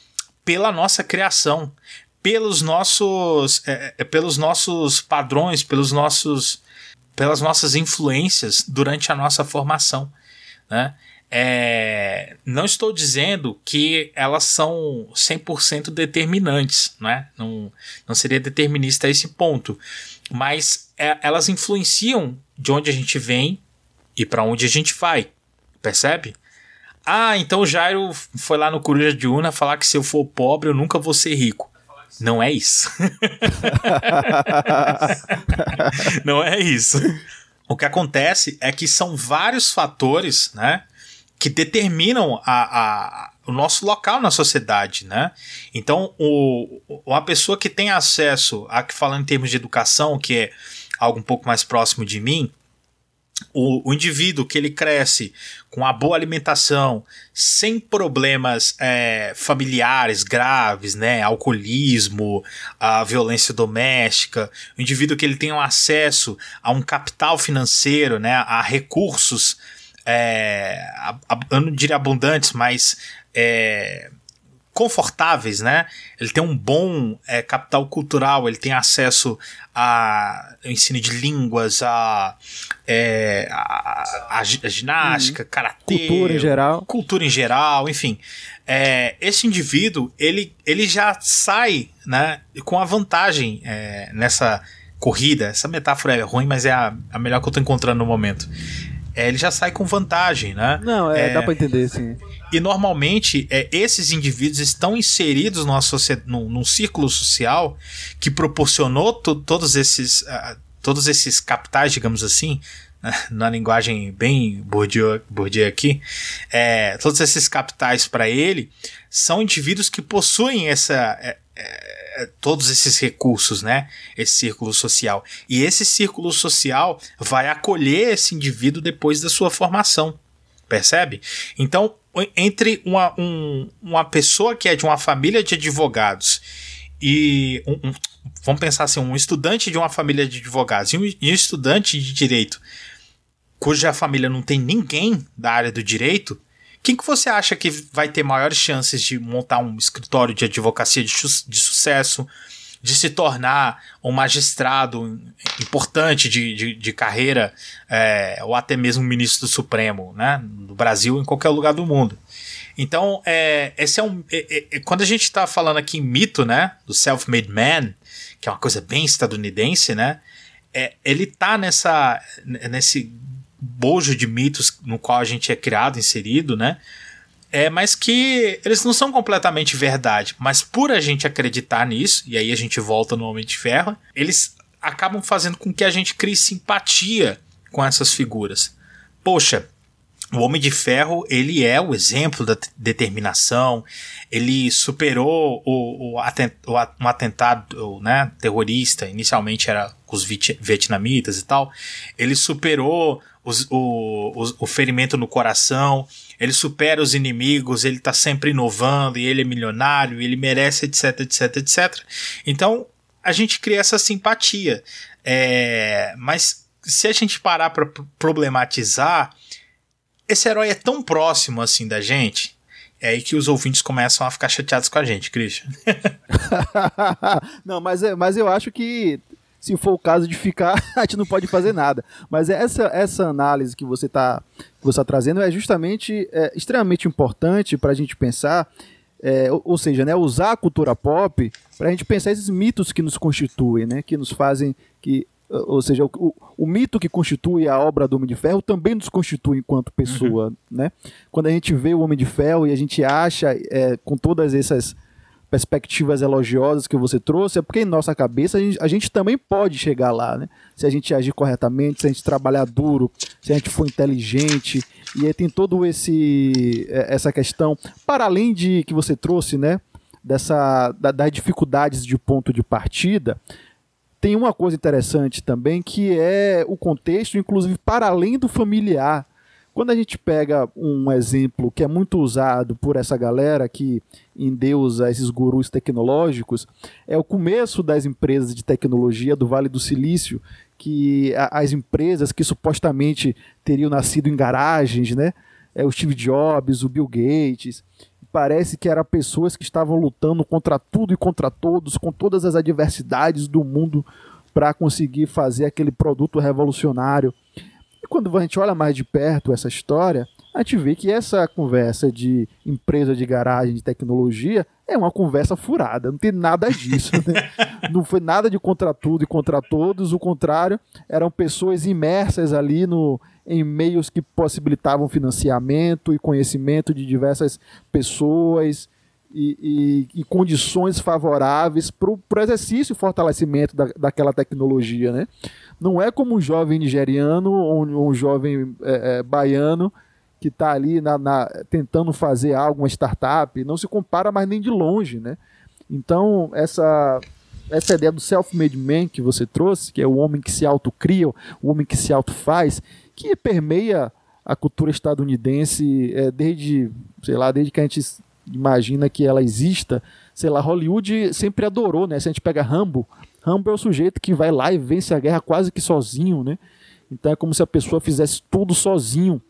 pela nossa criação, pelos nossos, é, é, pelos nossos padrões, pelos nossos, pelas nossas influências durante a nossa formação. Né? É, não estou dizendo que elas são 100% determinantes, né? não, não seria determinista a esse ponto, mas é, elas influenciam de onde a gente vem e para onde a gente vai, percebe? Ah, então o Jairo foi lá no Coruja de Una falar que se eu for pobre eu nunca vou ser rico. Não é isso. não é isso. O que acontece é que são vários fatores, né? Que determinam a, a, o nosso local na sociedade, né? Então, o, uma pessoa que tem acesso a que falando em termos de educação, que é algo um pouco mais próximo de mim, o, o, indivíduo que ele cresce com a boa alimentação, sem problemas é, familiares graves, né, alcoolismo, a violência doméstica, o indivíduo que ele tem um acesso a um capital financeiro, né, a recursos, é, eu não diria abundantes, mas é, confortáveis, né? Ele tem um bom é, capital cultural, ele tem acesso a ensino de línguas, a, é, a, a, a ginástica, uhum. karatê, cultura em geral, cultura em geral, enfim. É, esse indivíduo ele, ele já sai, né, com a vantagem é, nessa corrida. Essa metáfora é ruim, mas é a, a melhor que eu estou encontrando no momento. É, ele já sai com vantagem, né? Não, é, dá para entender, sim. E normalmente é, esses indivíduos estão inseridos numa num, num círculo social que proporcionou todos esses uh, todos esses capitais, digamos assim, né, na linguagem bem Bourdieu, Bourdieu aqui, é, todos esses capitais para ele são indivíduos que possuem essa é, é, todos esses recursos, né? Esse círculo social. E esse círculo social vai acolher esse indivíduo depois da sua formação. Percebe? Então, entre uma, um, uma pessoa que é de uma família de advogados e um, um, vamos pensar assim, um estudante de uma família de advogados e um, e um estudante de direito cuja família não tem ninguém da área do direito, quem que você acha que vai ter maiores chances de montar um escritório de advocacia de, de sucesso, de se tornar um magistrado importante de, de, de carreira, é, ou até mesmo ministro do Supremo, né? No Brasil em qualquer lugar do mundo. Então, é, esse é um. É, é, quando a gente está falando aqui em mito, né? Do self-made man, que é uma coisa bem estadunidense, né? É, ele tá nessa, nesse bojo de mitos no qual a gente é criado, inserido, né? é, mas que eles não são completamente verdade. Mas por a gente acreditar nisso, e aí a gente volta no Homem de Ferro, eles acabam fazendo com que a gente crie simpatia com essas figuras. Poxa, o Homem de Ferro, ele é o exemplo da determinação, ele superou o, o, atent, o um atentado né, terrorista, inicialmente era com os vietnamitas e tal, ele superou os, o, o, o ferimento no coração, ele supera os inimigos, ele está sempre inovando, e ele é milionário, ele merece, etc, etc, etc. Então, a gente cria essa simpatia. É, mas se a gente parar para problematizar, esse herói é tão próximo assim da gente. É aí que os ouvintes começam a ficar chateados com a gente, Christian. não, mas, é, mas eu acho que se for o caso de ficar, a gente não pode fazer nada. Mas essa, essa análise que você está tá trazendo é justamente é, extremamente importante para a gente pensar, é, ou, ou, seja, né, usar a cultura pop para a gente pensar esses mitos que nos constituem, né, que nos fazem que ou seja, o, o, mito que constitui a obra do Homem de Ferro também nos constitui enquanto pessoa, uhum. né? Quando a gente vê o Homem de Ferro e a gente acha, é, com todas essas perspectivas elogiosas que você trouxe, é porque em nossa cabeça a gente, a gente, também pode chegar lá, né? Se a gente agir corretamente, se a gente trabalhar duro, se a gente for inteligente, e aí tem todo esse é, essa questão, para além de que você trouxe, né? Dessa, da, das dificuldades de ponto de partida, tem uma coisa interessante também que é o contexto, inclusive para além do familiar. Quando a gente pega um exemplo que é muito usado por essa galera que endeusa esses gurus tecnológicos, é o começo das empresas de tecnologia do Vale do Silício, que as empresas que supostamente teriam nascido em garagens, né? É o Steve Jobs, o Bill Gates, parece que eram pessoas que estavam lutando contra tudo e contra todos, com todas as adversidades do mundo para conseguir fazer aquele produto revolucionário. E quando a gente olha mais de perto essa história, a gente vê que essa conversa de empresa de garagem de tecnologia é uma conversa furada, não tem nada disso. Né? não foi nada de contra tudo e contra todos, o contrário, eram pessoas imersas ali no, em meios que possibilitavam financiamento e conhecimento de diversas pessoas e, e, e condições favoráveis para o exercício e fortalecimento da, daquela tecnologia. Né? Não é como um jovem nigeriano ou um, um jovem é, é, baiano que está ali na, na, tentando fazer algo, uma startup, não se compara mais nem de longe. Né? Então, essa, essa ideia do self-made man que você trouxe, que é o homem que se autocria, o homem que se autofaz, que permeia a cultura estadunidense é, desde, sei lá, desde que a gente imagina que ela exista. Sei lá, Hollywood sempre adorou, né? Se a gente pega Rambo, Rambo é o sujeito que vai lá e vence a guerra quase que sozinho, né? Então é como se a pessoa fizesse tudo sozinho.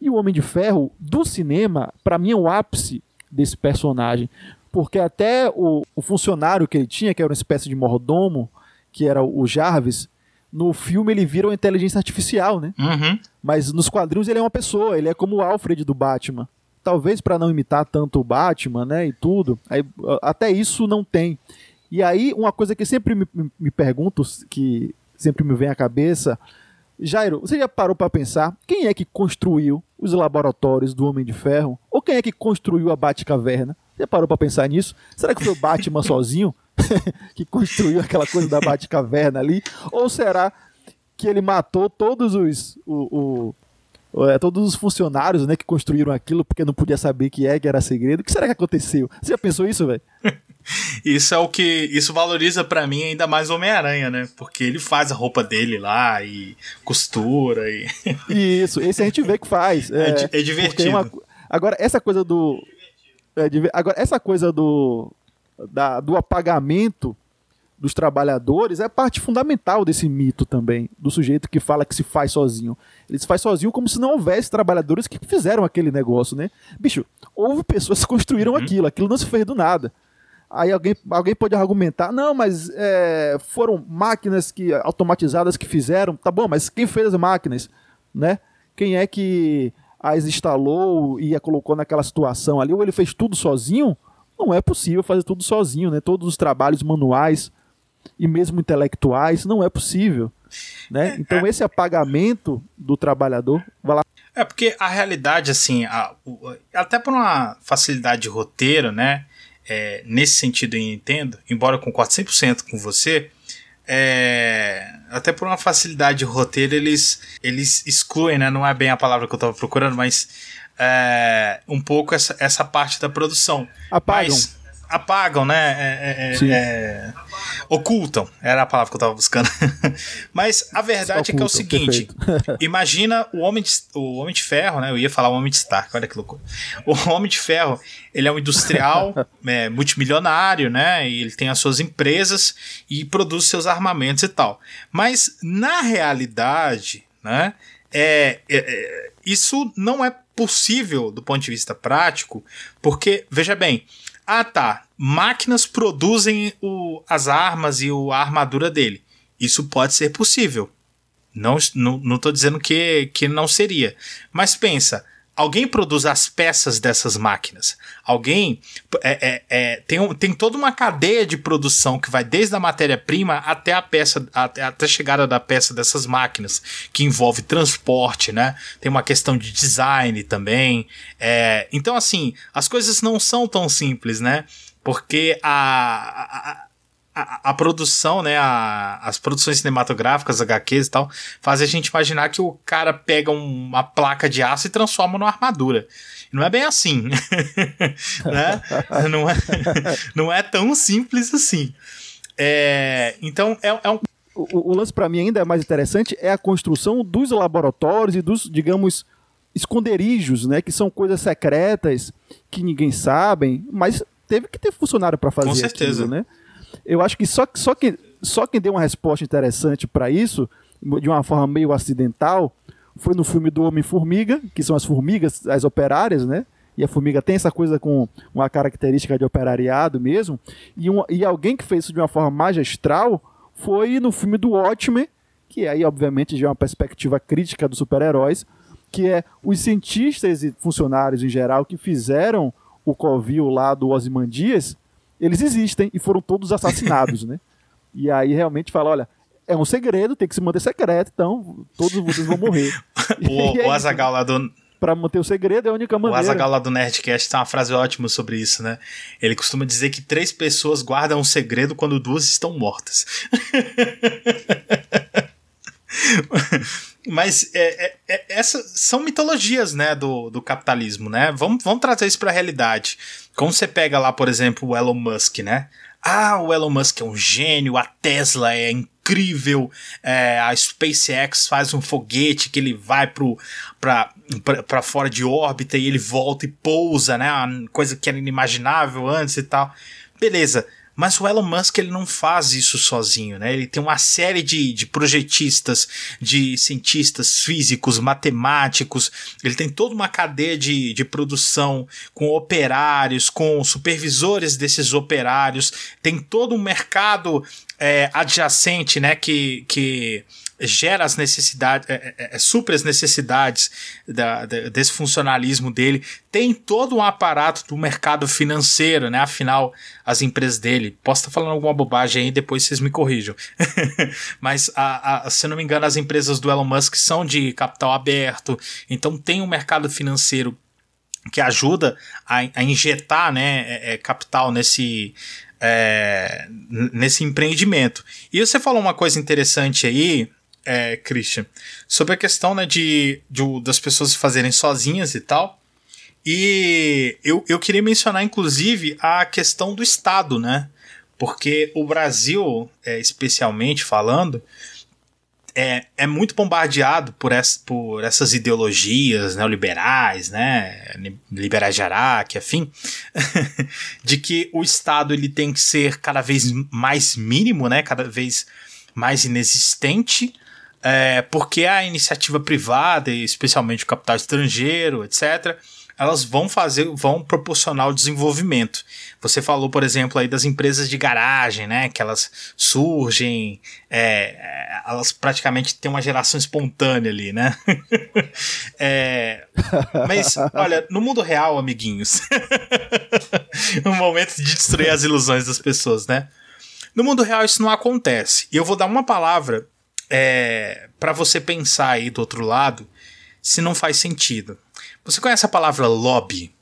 E o Homem de Ferro, do cinema, para mim é o ápice desse personagem. Porque até o, o funcionário que ele tinha, que era uma espécie de mordomo, que era o Jarvis, no filme ele vira uma inteligência artificial, né? Uhum. Mas nos quadrinhos ele é uma pessoa, ele é como o Alfred do Batman. Talvez para não imitar tanto o Batman, né, e tudo. Aí, até isso não tem. E aí, uma coisa que sempre me, me pergunto, que sempre me vem à cabeça, Jairo, você já parou para pensar quem é que construiu os laboratórios do Homem de Ferro? Ou quem é que construiu a Batcaverna? Você parou para pensar nisso? Será que foi o Batman sozinho? que construiu aquela coisa da Batcaverna ali? Ou será que ele matou todos os. O, o, é, todos os funcionários né, que construíram aquilo porque não podia saber que é, que era segredo. O que será que aconteceu? Você já pensou isso, velho? isso é o que. Isso valoriza para mim ainda mais Homem-Aranha, né? Porque ele faz a roupa dele lá e costura e. isso, esse a gente vê que faz. É, é, é divertido. Uma... Agora, essa coisa do. É, agora, essa coisa do da, do apagamento dos trabalhadores é parte fundamental desse mito também, do sujeito que fala que se faz sozinho. Ele se faz sozinho como se não houvesse trabalhadores que fizeram aquele negócio, né? Bicho, houve pessoas que construíram uhum. aquilo, aquilo não se fez do nada. Aí alguém, alguém pode argumentar, não, mas é, foram máquinas que automatizadas que fizeram, tá bom, mas quem fez as máquinas, né? Quem é que as instalou e a colocou naquela situação ali? Ou ele fez tudo sozinho, não é possível fazer tudo sozinho, né? Todos os trabalhos manuais e mesmo intelectuais, não é possível. Né? É, então, é. esse apagamento do trabalhador vai lá. É porque a realidade, assim, a, o, até por uma facilidade de roteiro, né? É, nesse sentido eu entendo, embora eu concorde 100% com você, é, até por uma facilidade de roteiro, eles, eles excluem, né? Não é bem a palavra que eu estava procurando, mas é, um pouco essa, essa parte da produção. Apagam. Mas, apagam, né? É, é, é, ocultam, era a palavra que eu tava buscando. Mas a verdade ocultam, é que é o seguinte: imagina o homem, de, o homem de Ferro, né? Eu ia falar o Homem de Stark, olha que loucura. O Homem de Ferro, ele é um industrial é, multimilionário, né? E ele tem as suas empresas e produz seus armamentos e tal. Mas na realidade, né? É, é, é isso não é possível do ponto de vista prático, porque, veja bem, ah, tá. Máquinas produzem o, as armas e o, a armadura dele. Isso pode ser possível. Não, não, não dizendo que, que não seria. Mas pensa, alguém produz as peças dessas máquinas. Alguém é, é, é, tem, tem toda uma cadeia de produção que vai desde a matéria-prima até a peça, até, até a chegada da peça dessas máquinas, que envolve transporte, né? Tem uma questão de design também. É, então, assim, as coisas não são tão simples, né? Porque a a, a, produção, né, a, as produções cinematográficas, HQs e tal, fazem a gente imaginar que o cara pega uma placa de aço e transforma numa armadura. Não é bem assim. né? não, é, não é tão simples assim. É, então, é, é um. O, o lance para mim ainda é mais interessante é a construção dos laboratórios e dos, digamos, esconderijos, né, que são coisas secretas que ninguém sabe, mas teve que ter funcionário para fazer Com certeza. Aquilo, né? Eu acho que só, só, que, só quem deu uma resposta interessante para isso, de uma forma meio acidental, foi no filme do Homem-Formiga, que são as formigas, as operárias, né? E a formiga tem essa coisa com uma característica de operariado mesmo. E, um, e alguém que fez isso de uma forma magistral foi no filme do Watchmen, que aí, obviamente, já é uma perspectiva crítica dos super-heróis, que é os cientistas e funcionários em geral que fizeram o Covil lá do Ozymandias, eles existem e foram todos assassinados, né? E aí realmente fala, olha, é um segredo, tem que se manter secreto, então todos vocês vão morrer. o, é o Azagal lá do para manter o segredo é a única maneira. O Azagal lá do Nerdcast tem uma frase ótima sobre isso, né? Ele costuma dizer que três pessoas guardam um segredo quando duas estão mortas. Mas é, é, é, essas são mitologias, né, do, do capitalismo, né? Vamos, vamos trazer isso para a realidade. Como você pega lá, por exemplo, o Elon Musk, né? Ah, o Elon Musk é um gênio, a Tesla é incrível, é, a SpaceX faz um foguete que ele vai para fora de órbita e ele volta e pousa, né? Uma coisa que era inimaginável antes e tal. Beleza. Mas o Elon Musk ele não faz isso sozinho, né? Ele tem uma série de, de projetistas, de cientistas físicos, matemáticos, ele tem toda uma cadeia de, de produção com operários, com supervisores desses operários, tem todo um mercado é, adjacente, né? Que, que gera as necessidades, é, é, é, as necessidades da, da, desse funcionalismo dele. Tem todo um aparato do mercado financeiro, né? Afinal, as empresas dele. Posso estar falando alguma bobagem aí, depois vocês me corrijam. Mas, a, a, se não me engano, as empresas do Elon Musk são de capital aberto. Então, tem um mercado financeiro que ajuda a, a injetar né, é, é capital nesse, é, nesse empreendimento. E você falou uma coisa interessante aí, é, Christian, sobre a questão né, de, de, das pessoas fazerem sozinhas e tal. E eu, eu queria mencionar, inclusive, a questão do Estado, né? Porque o Brasil, é, especialmente falando, é, é muito bombardeado por, essa, por essas ideologias neoliberais, né, liberais de Araque, afim, de que o Estado ele tem que ser cada vez mais mínimo, né, cada vez mais inexistente, é, porque a iniciativa privada, especialmente o capital estrangeiro, etc., elas vão fazer, vão proporcionar o desenvolvimento. Você falou, por exemplo, aí das empresas de garagem, né? Que elas surgem, é, elas praticamente têm uma geração espontânea ali, né? é, mas, olha, no mundo real, amiguinhos, um momento de destruir as ilusões das pessoas, né? No mundo real isso não acontece. E eu vou dar uma palavra é, para você pensar aí do outro lado se não faz sentido. Você conhece a palavra lobby?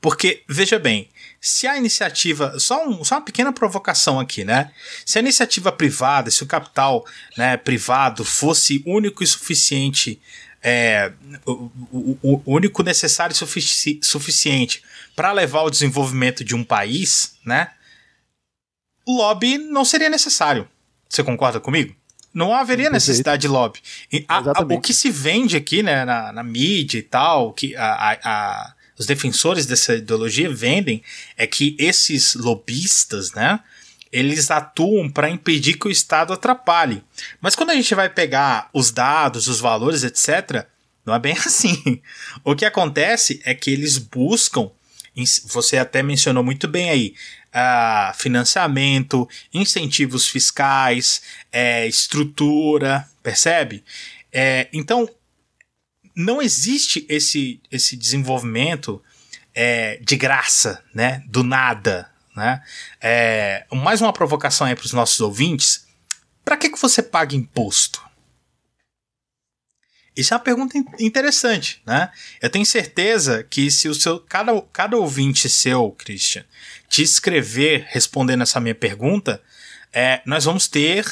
Porque, veja bem, se a iniciativa, só, um, só uma pequena provocação aqui, né? Se a iniciativa privada, se o capital né, privado fosse único e suficiente, é, o, o, o, único necessário e sufici suficiente para levar o desenvolvimento de um país, né? Lobby não seria necessário. Você concorda comigo? Não haveria necessidade de lobby. A, a, o que se vende aqui, né, na, na mídia e tal, que a, os defensores dessa ideologia vendem é que esses lobistas, né, eles atuam para impedir que o Estado atrapalhe. Mas quando a gente vai pegar os dados, os valores, etc., não é bem assim. O que acontece é que eles buscam, você até mencionou muito bem aí, uh, financiamento, incentivos fiscais, é, estrutura, percebe? É, então, não existe esse, esse desenvolvimento é, de graça, né? Do nada, né? É, mais uma provocação aí para os nossos ouvintes. Para que, que você paga imposto? Isso é uma pergunta interessante, né? Eu tenho certeza que se o seu cada, cada ouvinte seu, Christian, te escrever respondendo essa minha pergunta, é, nós vamos ter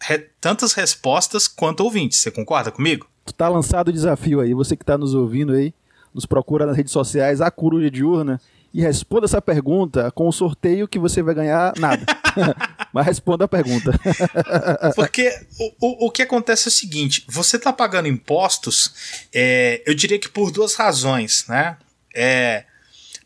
re, tantas respostas quanto ouvintes. Você concorda comigo? tá lançado o desafio aí. Você que está nos ouvindo aí, nos procura nas redes sociais, a Coruja Diurna, e responda essa pergunta com o sorteio que você vai ganhar nada. Mas responda a pergunta. Porque o, o, o, que acontece é o seguinte: você está pagando impostos, é, eu diria que por duas razões, né? É,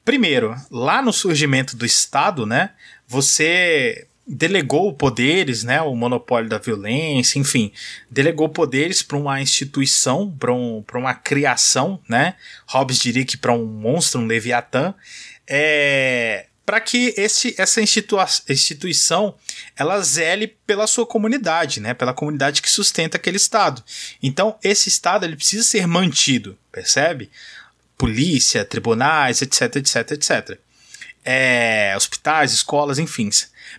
primeiro, lá no surgimento do Estado, né? Você delegou poderes, né, o monopólio da violência, enfim, delegou poderes para uma instituição, para um, uma criação, né? Hobbes diria que para um monstro, um leviatã, é, para que esse, essa institua instituição ela zele pela sua comunidade, né? Pela comunidade que sustenta aquele estado. Então, esse estado ele precisa ser mantido, percebe? Polícia, tribunais, etc, etc, etc. É, hospitais, escolas, enfim.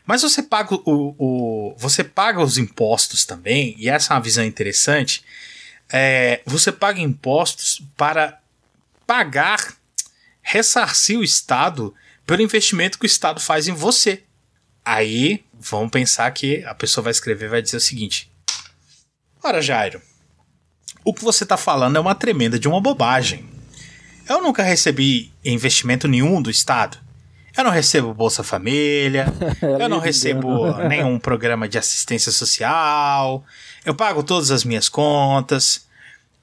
Mas você paga o, o, você paga os impostos também, e essa é uma visão interessante. É, você paga impostos para pagar, ressarcir o Estado pelo investimento que o Estado faz em você. Aí vamos pensar que a pessoa vai escrever vai dizer o seguinte: Ora, Jairo, o que você está falando é uma tremenda de uma bobagem. Eu nunca recebi investimento nenhum do Estado. Eu não recebo Bolsa Família, eu não recebo nenhum programa de assistência social, eu pago todas as minhas contas.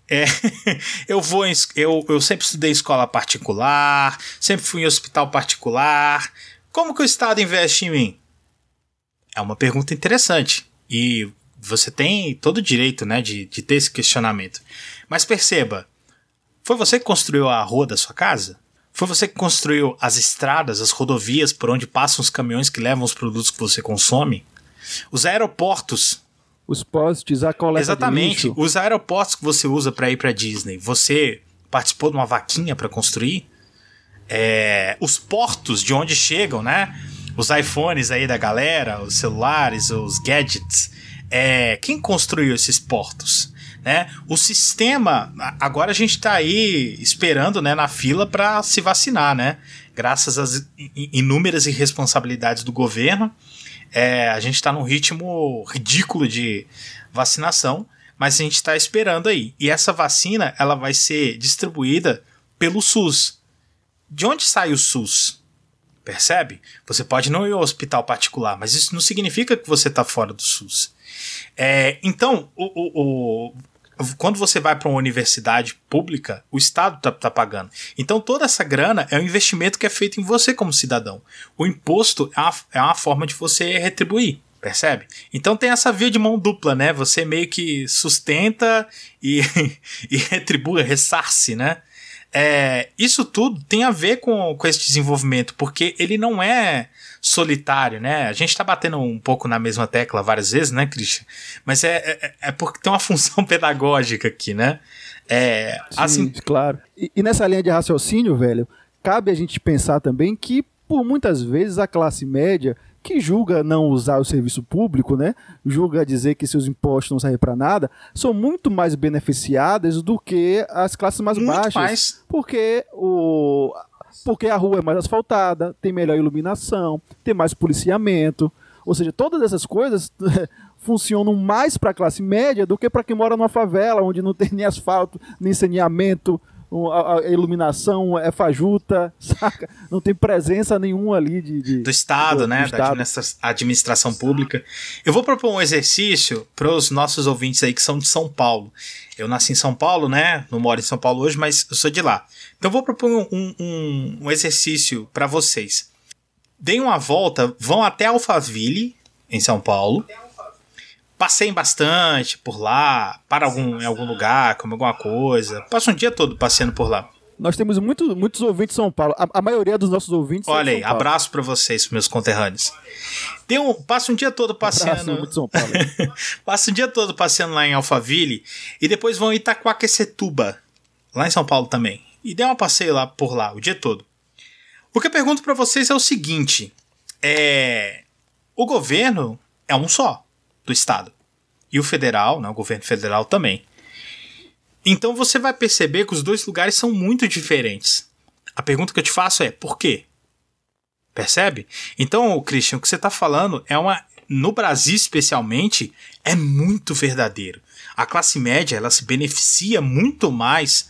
É, eu vou em, eu, eu sempre estudei escola particular, sempre fui em hospital particular. Como que o Estado investe em mim? É uma pergunta interessante. E você tem todo o direito né, de, de ter esse questionamento. Mas perceba, foi você que construiu a rua da sua casa? Foi você que construiu as estradas, as rodovias por onde passam os caminhões que levam os produtos que você consome? Os aeroportos. Os postes, a coleta Exatamente. Os aeroportos que você usa para ir para Disney. Você participou de uma vaquinha para construir? É, os portos de onde chegam, né? Os iPhones aí da galera, os celulares, os gadgets. É, quem construiu esses portos? Né? O sistema, agora a gente está aí esperando, né, na fila para se vacinar, né? Graças às inúmeras irresponsabilidades do governo, é, a gente está num ritmo ridículo de vacinação, mas a gente está esperando aí. E essa vacina, ela vai ser distribuída pelo SUS. De onde sai o SUS? Percebe? Você pode não ir ao hospital particular, mas isso não significa que você está fora do SUS. É, então, o, o, o, quando você vai para uma universidade pública, o Estado está tá pagando. Então toda essa grana é um investimento que é feito em você como cidadão. O imposto é uma, é uma forma de você retribuir. Percebe? Então tem essa via de mão dupla, né? Você meio que sustenta e, e retribui, ressarce, né? É, isso tudo tem a ver com, com esse desenvolvimento, porque ele não é solitário, né? A gente tá batendo um pouco na mesma tecla várias vezes, né, Christian? Mas é, é, é porque tem uma função pedagógica aqui, né? É, Sim, assim... claro. E, e nessa linha de raciocínio, velho, cabe a gente pensar também que, por muitas vezes, a classe média que julga não usar o serviço público, né? Julga dizer que seus impostos não servem para nada, são muito mais beneficiadas do que as classes mais muito baixas. Mais. Porque o Porque a rua é mais asfaltada, tem melhor iluminação, tem mais policiamento. Ou seja, todas essas coisas funcionam mais para a classe média do que para quem mora numa favela, onde não tem nem asfalto, nem saneamento, a, iluminação é fajuta, saca? Não tem presença nenhuma ali de. de do Estado, do, né? Do da administração pública. Eu vou propor um exercício para os nossos ouvintes aí que são de São Paulo. Eu nasci em São Paulo, né? Não moro em São Paulo hoje, mas eu sou de lá. Então eu vou propor um, um, um exercício para vocês. Deem uma volta, vão até Alphaville, em São Paulo Passeiem bastante por lá, para algum, em algum lugar, come alguma coisa. Passa um dia todo passeando por lá. Nós temos muito, muitos ouvintes de São Paulo. A, a maioria dos nossos ouvintes Olha aí, abraço para vocês, meus conterrâneos. Tem um, passa um dia todo passeando. Abraço, São Paulo. passa um dia todo passeando lá em Alphaville e depois vão em Itaquaquecetuba, lá em São Paulo também. E dê um passeio lá por lá o dia todo. O que eu pergunto para vocês é o seguinte: é o governo é um só do Estado. E o federal, né, o governo federal também. Então você vai perceber que os dois lugares são muito diferentes. A pergunta que eu te faço é: por quê? Percebe? Então, Christian, o que você está falando é uma. No Brasil, especialmente, é muito verdadeiro. A classe média ela se beneficia muito mais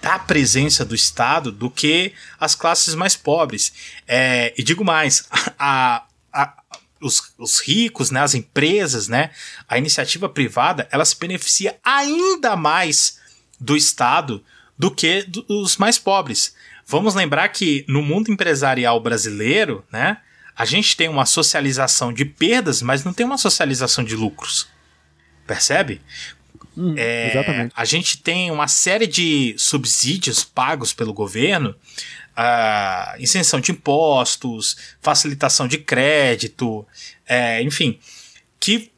da presença do Estado do que as classes mais pobres. É, e digo mais, a, a, os, os ricos, né, as empresas, né, a iniciativa privada, ela se beneficia ainda mais do Estado do que dos mais pobres. Vamos lembrar que no mundo empresarial brasileiro, né, a gente tem uma socialização de perdas, mas não tem uma socialização de lucros. Percebe? Hum, é, exatamente. A gente tem uma série de subsídios pagos pelo governo a isenção de impostos, facilitação de crédito, é, enfim, que,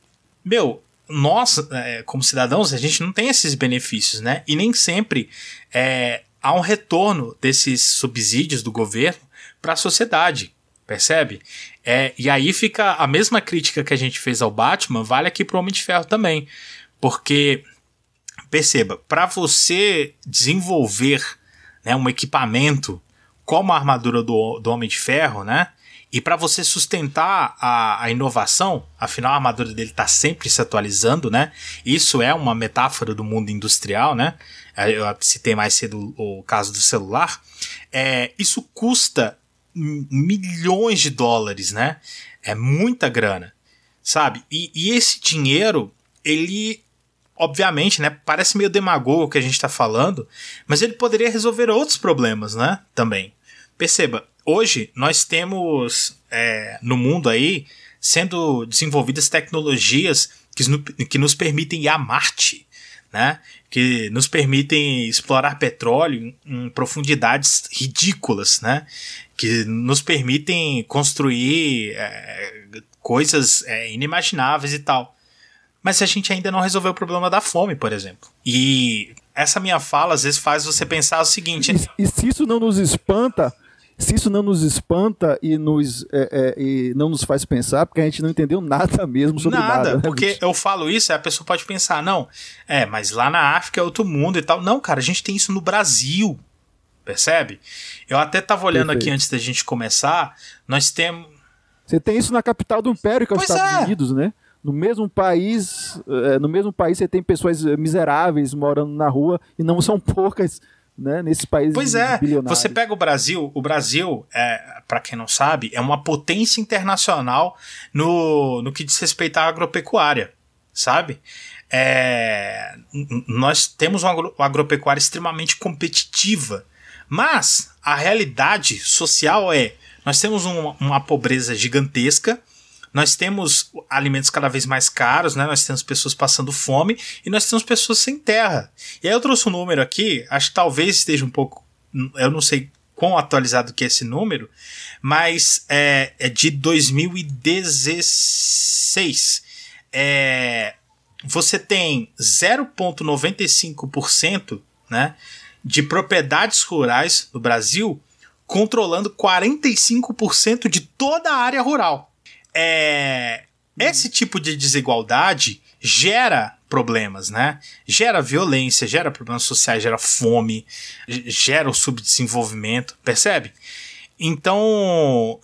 meu, nós, é, como cidadãos, a gente não tem esses benefícios, né? E nem sempre é, há um retorno desses subsídios do governo para a sociedade, percebe? É, e aí fica a mesma crítica que a gente fez ao Batman, vale aqui para o Homem de Ferro também. Porque, perceba, para você desenvolver né, um equipamento como a armadura do, do Homem de Ferro, né? E para você sustentar a, a, inovação, afinal a armadura dele está sempre se atualizando, né? Isso é uma metáfora do mundo industrial, né? É, eu citei mais cedo o caso do celular. É, isso custa milhões de dólares, né? É muita grana, sabe? E, e esse dinheiro, ele obviamente, né, parece meio demagogo o que a gente está falando, mas ele poderia resolver outros problemas, né, também. Perceba, hoje nós temos é, no mundo aí sendo desenvolvidas tecnologias que, que nos permitem ir a Marte, né, que nos permitem explorar petróleo em, em profundidades ridículas, né, que nos permitem construir é, coisas é, inimagináveis e tal mas a gente ainda não resolveu o problema da fome, por exemplo. E essa minha fala às vezes faz você pensar o seguinte: e, e se isso não nos espanta, se isso não nos espanta e, nos, é, é, e não nos faz pensar, porque a gente não entendeu nada mesmo sobre nada. Nada, né, porque eu falo isso, a pessoa pode pensar, não, é, mas lá na África é outro mundo e tal. Não, cara, a gente tem isso no Brasil, percebe? Eu até tava olhando Perfeito. aqui antes da gente começar, nós temos. Você tem isso na capital do Império, que é os pois Estados é. Unidos, né? No mesmo país, é, no mesmo país você tem pessoas miseráveis morando na rua e não são poucas, né, nesses países Pois é, você pega o Brasil, o Brasil, é, para quem não sabe, é uma potência internacional no, no que diz respeito à agropecuária, sabe? É, nós temos uma agropecuária extremamente competitiva, mas a realidade social é nós temos um, uma pobreza gigantesca, nós temos alimentos cada vez mais caros, né? Nós temos pessoas passando fome e nós temos pessoas sem terra. E aí eu trouxe um número aqui, acho que talvez esteja um pouco. Eu não sei quão atualizado que é esse número, mas é, é de 2016. É, você tem 0,95% né, de propriedades rurais no Brasil controlando 45% de toda a área rural. É, esse tipo de desigualdade gera problemas, né? Gera violência, gera problemas sociais, gera fome, gera o subdesenvolvimento, percebe? Então.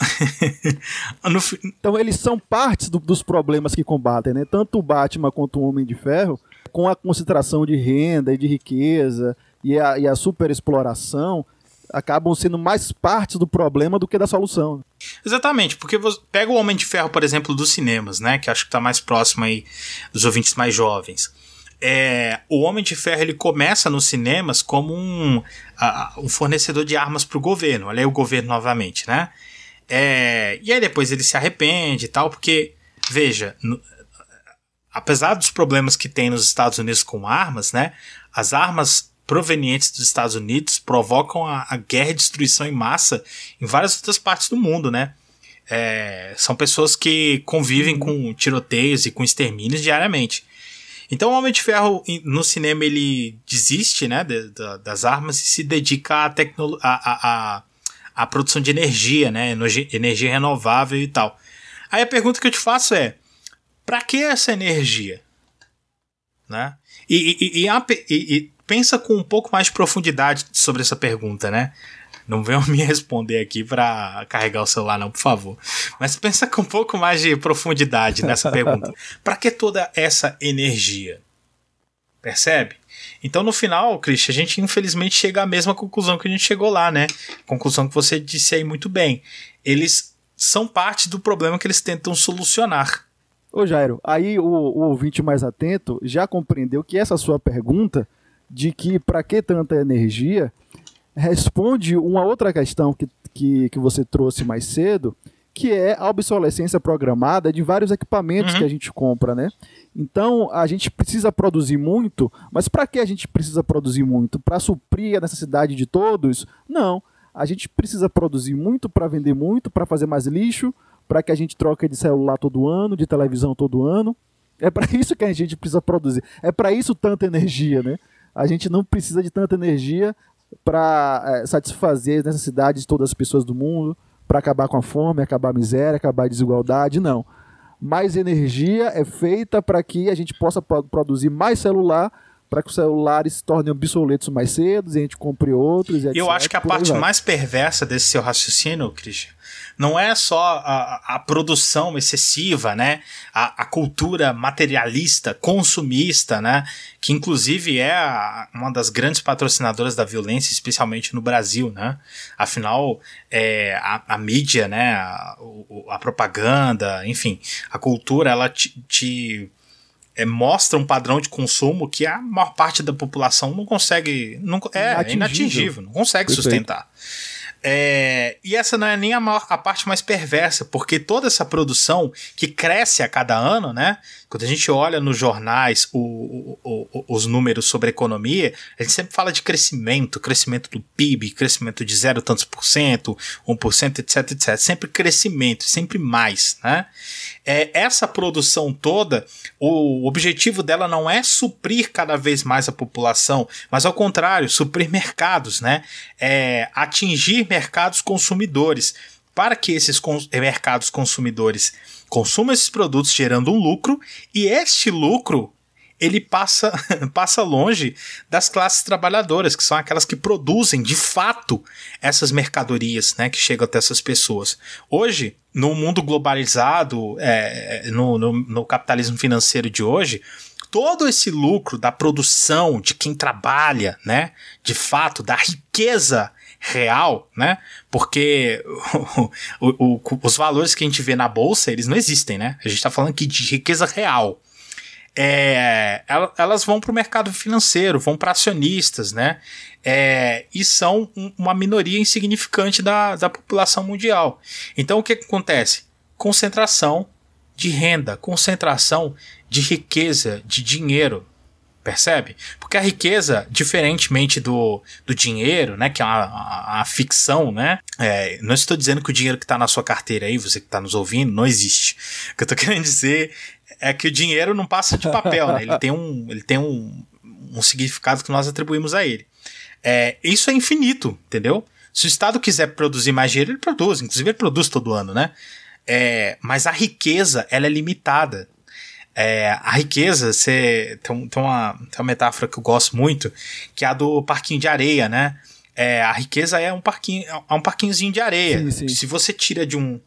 no... Então eles são partes do, dos problemas que combatem, né? Tanto o Batman quanto o Homem de Ferro, com a concentração de renda e de riqueza e a, e a superexploração, acabam sendo mais partes do problema do que da solução. Exatamente, porque você pega o Homem de Ferro, por exemplo, dos cinemas, né? Que acho que está mais próximo aí dos ouvintes mais jovens. É, o Homem de Ferro ele começa nos cinemas como um, um fornecedor de armas para o governo. Olha aí o governo novamente, né? É, e aí depois ele se arrepende e tal, porque, veja, no, apesar dos problemas que tem nos Estados Unidos com armas, né? As armas provenientes dos Estados Unidos provocam a, a guerra e destruição em massa em várias outras partes do mundo, né? É, são pessoas que convivem com tiroteios e com extermínios diariamente. Então o Homem de Ferro no cinema ele desiste né, de, de, das armas e se dedica à, tecno, a, a, a, produção de energia, né, energia renovável e tal. Aí a pergunta que eu te faço é: para que essa energia? Né? E, e, e, e, pensa com um pouco mais de profundidade sobre essa pergunta, né? Não venham me responder aqui para carregar o celular, não, por favor. Mas pensa com um pouco mais de profundidade nessa pergunta. Para que toda essa energia? Percebe? Então, no final, Christian, a gente infelizmente chega à mesma conclusão que a gente chegou lá, né? Conclusão que você disse aí muito bem. Eles são parte do problema que eles tentam solucionar. Ô Jairo, aí o, o ouvinte mais atento já compreendeu que essa sua pergunta de que para que tanta energia responde uma outra questão que, que, que você trouxe mais cedo, que é a obsolescência programada de vários equipamentos uhum. que a gente compra, né? Então, a gente precisa produzir muito, mas para que a gente precisa produzir muito? Para suprir a necessidade de todos? Não. A gente precisa produzir muito para vender muito, para fazer mais lixo, para que a gente troque de celular todo ano, de televisão todo ano. É para isso que a gente precisa produzir. É para isso tanta energia, né? A gente não precisa de tanta energia para é, satisfazer as necessidades de todas as pessoas do mundo, para acabar com a fome, acabar a miséria, acabar a desigualdade, não. Mais energia é feita para que a gente possa produzir mais celular, para que os celulares se tornem obsoletos mais cedo e a gente compre outros. E Eu acho que a parte mais perversa desse seu raciocínio, Christian, não é só a, a produção excessiva, né? A, a, cultura materialista, consumista, né? Que inclusive é a, uma das grandes patrocinadoras da violência, especialmente no Brasil, né? Afinal, é, a, mídia, né? A, propaganda, enfim, a cultura, ela te, te é, mostra um padrão de consumo que a maior parte da população não consegue. Não, é, inatingível, inatingível não consegue Perfeito. sustentar. É, e essa não é nem a, maior, a parte mais perversa, porque toda essa produção que cresce a cada ano, né? Quando a gente olha nos jornais o, o, o, os números sobre economia, a gente sempre fala de crescimento, crescimento do PIB, crescimento de zero tantos por cento, 1%, etc, etc. Sempre crescimento, sempre mais, né? É, essa produção toda, o objetivo dela não é suprir cada vez mais a população, mas ao contrário, suprir mercados, né? É, atingir mercados consumidores para que esses cons mercados consumidores consumam esses produtos gerando um lucro e este lucro ele passa, passa longe das classes trabalhadoras, que são aquelas que produzem de fato essas mercadorias né, que chegam até essas pessoas. Hoje, no mundo globalizado, é, no, no, no capitalismo financeiro de hoje, todo esse lucro da produção de quem trabalha, né, de fato, da riqueza real, né? Porque o, o, os valores que a gente vê na bolsa, eles não existem, né? A gente está falando aqui de riqueza real. É, elas vão para o mercado financeiro, vão para acionistas, né? É, e são uma minoria insignificante da, da população mundial. Então o que, que acontece? Concentração de renda, concentração de riqueza, de dinheiro. Percebe? Porque a riqueza, diferentemente do, do dinheiro, né, que é uma, a, a ficção, né, é, não estou dizendo que o dinheiro que está na sua carteira aí, você que está nos ouvindo, não existe. O que eu estou querendo dizer é que o dinheiro não passa de papel, né, ele tem um, ele tem um, um significado que nós atribuímos a ele. É, isso é infinito, entendeu? Se o Estado quiser produzir mais dinheiro, ele produz, inclusive ele produz todo ano, né? É, mas a riqueza, ela é limitada. É, a riqueza, você tem, tem, uma, tem uma metáfora que eu gosto muito, que é a do parquinho de areia, né? É, a riqueza é um parquinho, é um parquinhozinho de areia. Sim, sim. Se você tira de um.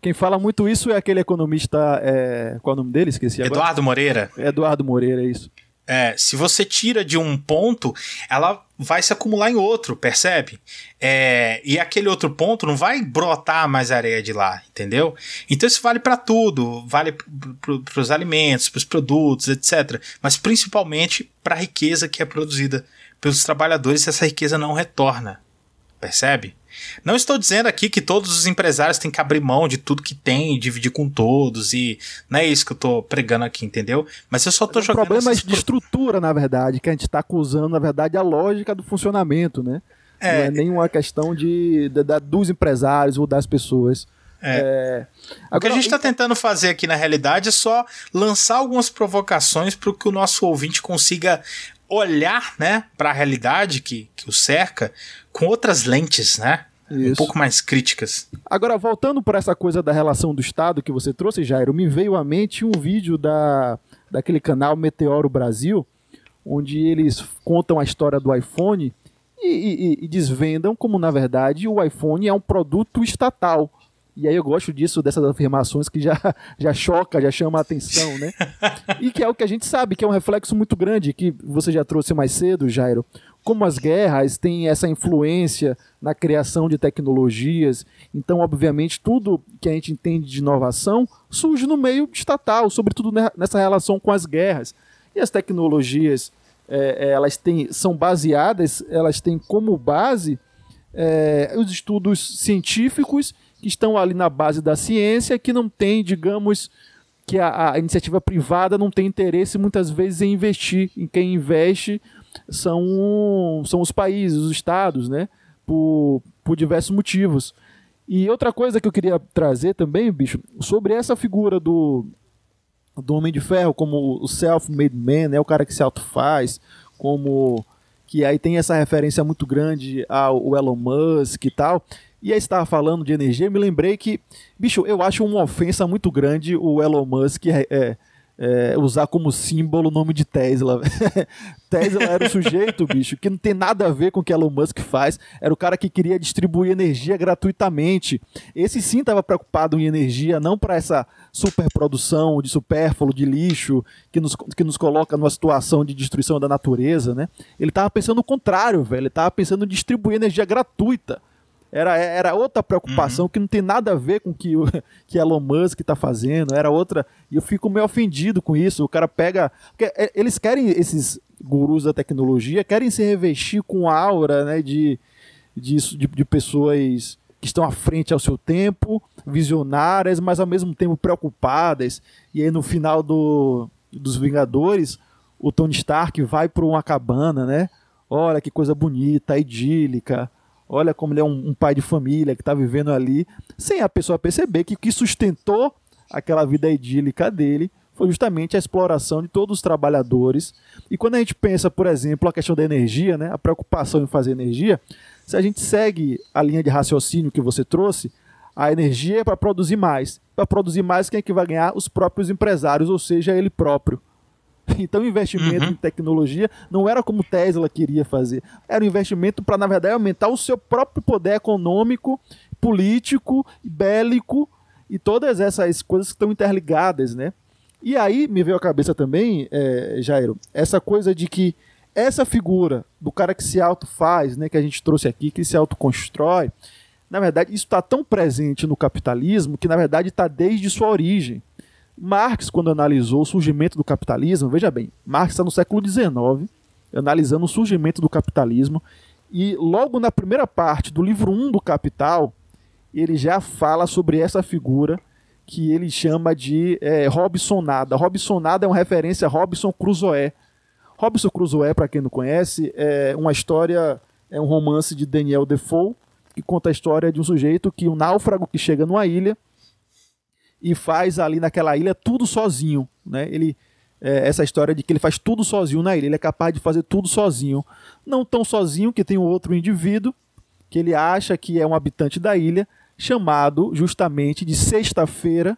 Quem fala muito isso é aquele economista. É... Qual é o nome dele? Esqueci agora. Eduardo Moreira. Eduardo Moreira, é isso. É, se você tira de um ponto, ela vai se acumular em outro, percebe? É, e aquele outro ponto não vai brotar mais areia de lá, entendeu? Então isso vale para tudo, vale para os alimentos, para os produtos, etc. Mas principalmente para a riqueza que é produzida pelos trabalhadores, essa riqueza não retorna, percebe? Não estou dizendo aqui que todos os empresários têm que abrir mão de tudo que tem e dividir com todos, e não é isso que eu estou pregando aqui, entendeu? Mas eu só estou jogando. O problema é de estrutura, na verdade, que a gente está acusando, na verdade, a lógica do funcionamento, né? É, não é nenhuma questão de, de, de, dos empresários ou das pessoas. É. É... Agora, o que a gente está tentando fazer aqui na realidade é só lançar algumas provocações para que o nosso ouvinte consiga olhar né, para a realidade que, que o cerca com outras lentes, né? Isso. Um pouco mais críticas. Agora, voltando para essa coisa da relação do Estado que você trouxe, Jairo, me veio à mente um vídeo da, daquele canal Meteoro Brasil, onde eles contam a história do iPhone e, e, e desvendam como, na verdade, o iPhone é um produto estatal. E aí eu gosto disso, dessas afirmações que já, já choca, já chama a atenção, né? e que é o que a gente sabe, que é um reflexo muito grande, que você já trouxe mais cedo, Jairo. Como as guerras têm essa influência na criação de tecnologias, então, obviamente, tudo que a gente entende de inovação surge no meio estatal, sobretudo nessa relação com as guerras. E as tecnologias, é, elas têm, são baseadas, elas têm como base é, os estudos científicos que estão ali na base da ciência, que não tem, digamos, que a, a, iniciativa privada não tem interesse muitas vezes em investir. Em quem investe são, são os países, os estados, né? Por, por diversos motivos. E outra coisa que eu queria trazer também, bicho, sobre essa figura do, do Homem de Ferro, como o self-made man, né? O cara que se autofaz, como que aí tem essa referência muito grande ao Elon Musk e tal. E aí estava falando de energia, me lembrei que, bicho, eu acho uma ofensa muito grande o Elon Musk é, é, é, usar como símbolo o nome de Tesla. Tesla era o sujeito, bicho, que não tem nada a ver com o que Elon Musk faz. Era o cara que queria distribuir energia gratuitamente. Esse sim estava preocupado em energia, não para essa superprodução de supérfluo, de lixo, que nos, que nos coloca numa situação de destruição da natureza, né? Ele estava pensando o contrário, velho. Ele estava pensando em distribuir energia gratuita. Era, era outra preocupação uhum. que não tem nada a ver com o que, o, que Elon Musk está fazendo, era outra. E eu fico meio ofendido com isso. O cara pega. Porque é, eles querem, esses gurus da tecnologia, querem se revestir com aura né, de, de, de, de pessoas que estão à frente ao seu tempo, visionárias, mas ao mesmo tempo preocupadas. E aí no final do, dos Vingadores, o Tony Stark vai para uma cabana, né? Olha que coisa bonita, idílica Olha como ele é um, um pai de família que está vivendo ali, sem a pessoa perceber que o que sustentou aquela vida idílica dele foi justamente a exploração de todos os trabalhadores. E quando a gente pensa, por exemplo, a questão da energia, né, a preocupação em fazer energia, se a gente segue a linha de raciocínio que você trouxe, a energia é para produzir mais. Para produzir mais, quem é que vai ganhar? Os próprios empresários, ou seja, ele próprio. Então, o investimento uhum. em tecnologia não era como Tesla queria fazer. Era um investimento para, na verdade, aumentar o seu próprio poder econômico, político, bélico e todas essas coisas que estão interligadas, né? E aí me veio à cabeça também, é, Jairo, essa coisa de que essa figura do cara que se auto-faz, né, que a gente trouxe aqui, que se autoconstrói, na verdade, isso está tão presente no capitalismo que, na verdade, está desde sua origem. Marx, quando analisou o surgimento do capitalismo, veja bem, Marx está no século XIX, analisando o surgimento do capitalismo, e logo na primeira parte do livro 1 do Capital, ele já fala sobre essa figura que ele chama de é, Robsonada. Robsonada é uma referência a Robson Crusoe. Robson Crusoe, para quem não conhece, é uma história, é um romance de Daniel Defoe, que conta a história de um sujeito que, um náufrago que chega numa ilha, e faz ali naquela ilha tudo sozinho, né? Ele é, essa história de que ele faz tudo sozinho na ilha, ele é capaz de fazer tudo sozinho, não tão sozinho que tem um outro indivíduo que ele acha que é um habitante da ilha, chamado justamente de Sexta-feira,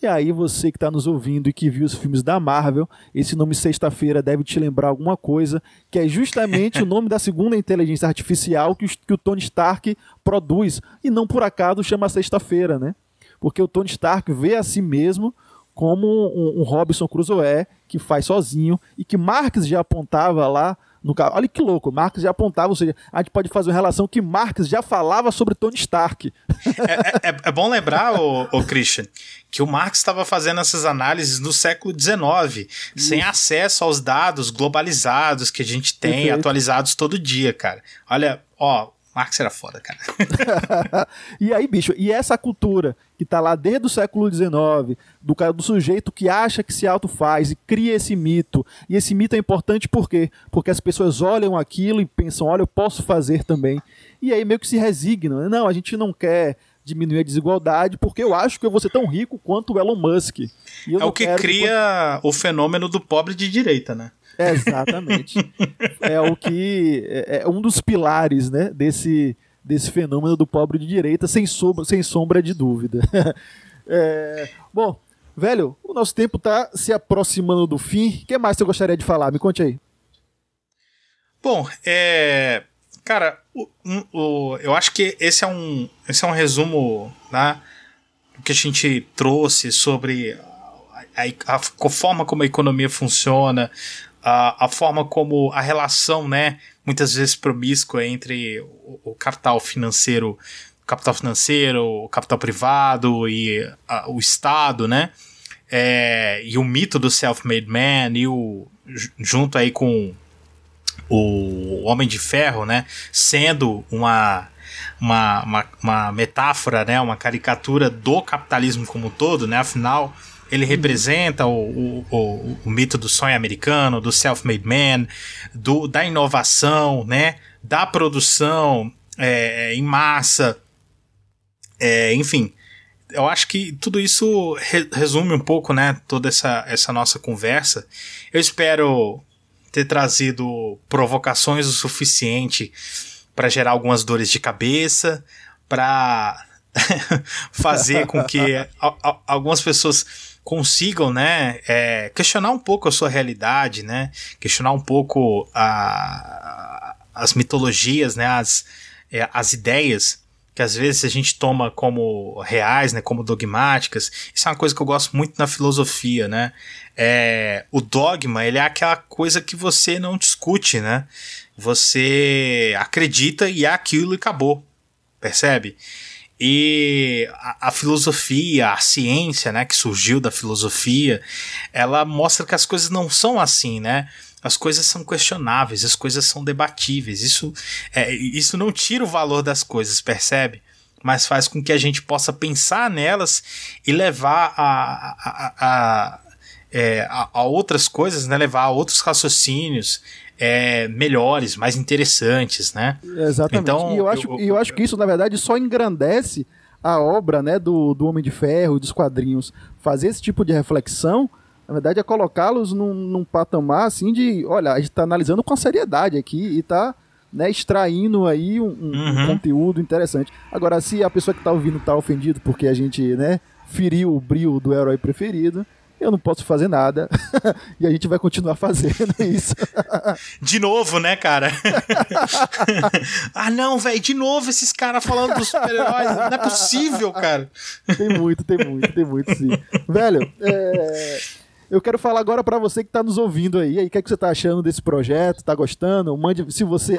E aí, você que está nos ouvindo e que viu os filmes da Marvel, esse nome Sexta-feira deve te lembrar alguma coisa, que é justamente o nome da segunda inteligência artificial que o, que o Tony Stark produz. E não por acaso chama Sexta-feira, né? Porque o Tony Stark vê a si mesmo como um, um Robinson Crusoe que faz sozinho e que Marx já apontava lá no carro. Olha que louco, Marx já apontava, ou seja, a gente pode fazer uma relação que Marx já falava sobre Tony Stark. É, é, é bom lembrar, o, o Christian, que o Marx estava fazendo essas análises no século XIX, sem acesso aos dados globalizados que a gente tem, Perfeito. atualizados todo dia, cara. Olha, ó, Marx era foda, cara. e aí, bicho, e essa cultura que tá lá desde o século XIX, do, do sujeito que acha que se auto-faz e cria esse mito. E esse mito é importante por quê? Porque as pessoas olham aquilo e pensam, olha, eu posso fazer também. E aí meio que se resignam. Né? Não, a gente não quer diminuir a desigualdade, porque eu acho que eu vou ser tão rico quanto o Elon Musk. é o que cria que... o fenômeno do pobre de direita, né? exatamente. é o que é, é um dos pilares, né, desse desse fenômeno do pobre de direita, sem sombra, sem sombra de dúvida. é, bom, velho, o nosso tempo está se aproximando do fim. O que mais você gostaria de falar? Me conte aí. Bom, é, cara, o, o, eu acho que esse é um, esse é um resumo, né, do que a gente trouxe sobre a, a, a, forma como a economia funciona, a, a forma como a relação, né, muitas vezes promíscua entre o, o capital financeiro, o capital financeiro, o capital privado e a, o Estado, né, é, e o mito do self-made man e o junto aí com o Homem de Ferro, né, sendo uma uma, uma, uma metáfora, né, uma caricatura do capitalismo como um todo, né, afinal ele representa o, o, o, o, mito do sonho americano, do self-made man, do, da inovação, né? Da produção é, em massa. É, enfim, eu acho que tudo isso re resume um pouco, né? Toda essa, essa nossa conversa. Eu espero ter trazido provocações o suficiente para gerar algumas dores de cabeça, para fazer com que algumas pessoas consigam, né, é, questionar um pouco a sua realidade, né, questionar um pouco a, as mitologias, né, as, é, as ideias que às vezes a gente toma como reais, né, como dogmáticas. Isso é uma coisa que eu gosto muito na filosofia, né? É, o dogma, ele é aquela coisa que você não discute, né? Você acredita e é aquilo e acabou. Percebe? E a, a, filosofia, a ciência, né, que surgiu da filosofia, ela mostra que as coisas não são assim, né? As coisas são questionáveis, as coisas são debatíveis. Isso, é, isso não tira o valor das coisas, percebe? Mas faz com que a gente possa pensar nelas e levar a, a, a, é, a, a outras coisas, né? levar a outros raciocínios, é, melhores, mais interessantes, né? Exatamente. Então, e eu acho, eu, eu, eu acho que isso, na verdade, só engrandece a obra né, do, do Homem de Ferro e dos quadrinhos. Fazer esse tipo de reflexão, na verdade, é colocá-los num, num, patamar assim de, olha, a gente está analisando com seriedade aqui e está né, extraindo aí um, um, uhum. um, conteúdo interessante. Agora, se a pessoa que está ouvindo está ofendido porque a gente né, feriu o brilho do herói preferido, eu não posso fazer nada. e a gente vai continuar fazendo isso. de novo, né, cara? ah, não, velho, de novo esses caras falando dos super-heróis. Não é possível, cara. tem muito, tem muito, tem muito, sim. Velho, é... Eu quero falar agora para você que está nos ouvindo aí. aí, o que, é que você está achando desse projeto? Está gostando? Mande, se você,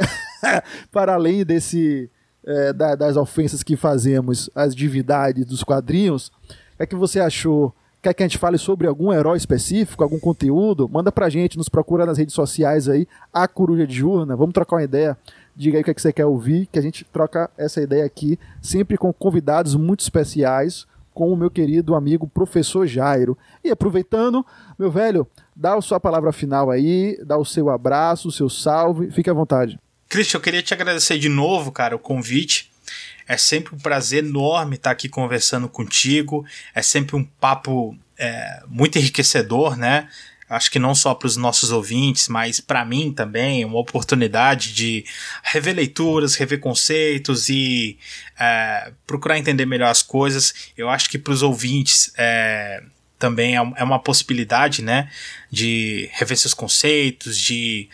para além desse é, da, das ofensas que fazemos, as divindades dos quadrinhos, é que você achou Quer que a gente fale sobre algum herói específico, algum conteúdo? Manda pra gente, nos procura nas redes sociais aí, a Coruja de Jurna, vamos trocar uma ideia. Diga aí o que, é que você quer ouvir, que a gente troca essa ideia aqui, sempre com convidados muito especiais, com o meu querido amigo professor Jairo. E aproveitando, meu velho, dá a sua palavra final aí, dá o seu abraço, o seu salve, fique à vontade. Christian, eu queria te agradecer de novo, cara, o convite. É sempre um prazer enorme estar aqui conversando contigo. É sempre um papo é, muito enriquecedor, né? acho que não só para os nossos ouvintes, mas para mim também, uma oportunidade de rever leituras, rever conceitos e é, procurar entender melhor as coisas. Eu acho que para os ouvintes é, também é, é uma possibilidade, né, de rever seus conceitos, de,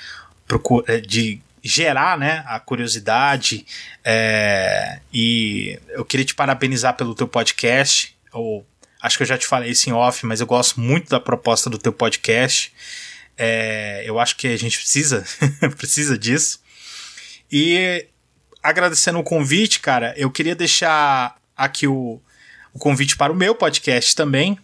procura, de gerar né, a curiosidade. É, e eu queria te parabenizar pelo teu podcast. Ou, acho que eu já te falei isso em off, mas eu gosto muito da proposta do teu podcast. É, eu acho que a gente precisa, precisa disso. E agradecendo o convite, cara, eu queria deixar aqui o, o convite para o meu podcast também,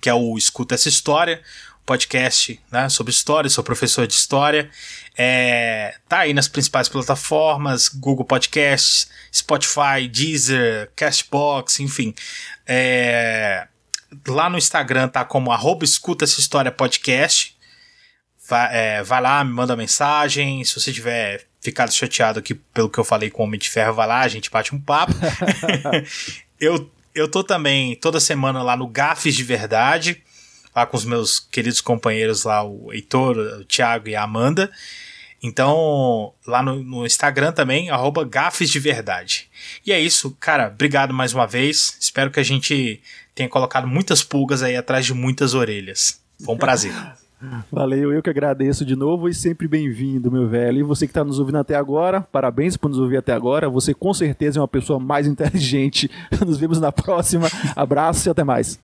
que é o Escuta Essa História podcast né, sobre história, sou professor de história. É, tá aí nas principais plataformas, Google Podcasts, Spotify, Deezer, Castbox, enfim. É, lá no Instagram tá como arroba escuta essa história podcast. Vai, é, vai lá, me manda mensagem. Se você tiver ficado chateado aqui pelo que eu falei com o Homem de Ferro, vai lá, a gente bate um papo. eu, eu tô também toda semana lá no Gafes de Verdade lá com os meus queridos companheiros lá, o Heitor, o Thiago e a Amanda. Então, lá no, no Instagram também, arroba gafes de verdade. E é isso, cara, obrigado mais uma vez. Espero que a gente tenha colocado muitas pulgas aí atrás de muitas orelhas. Foi um prazer. Valeu, eu que agradeço de novo e sempre bem-vindo, meu velho. E você que está nos ouvindo até agora, parabéns por nos ouvir até agora. Você com certeza é uma pessoa mais inteligente. Nos vemos na próxima. Abraço e até mais.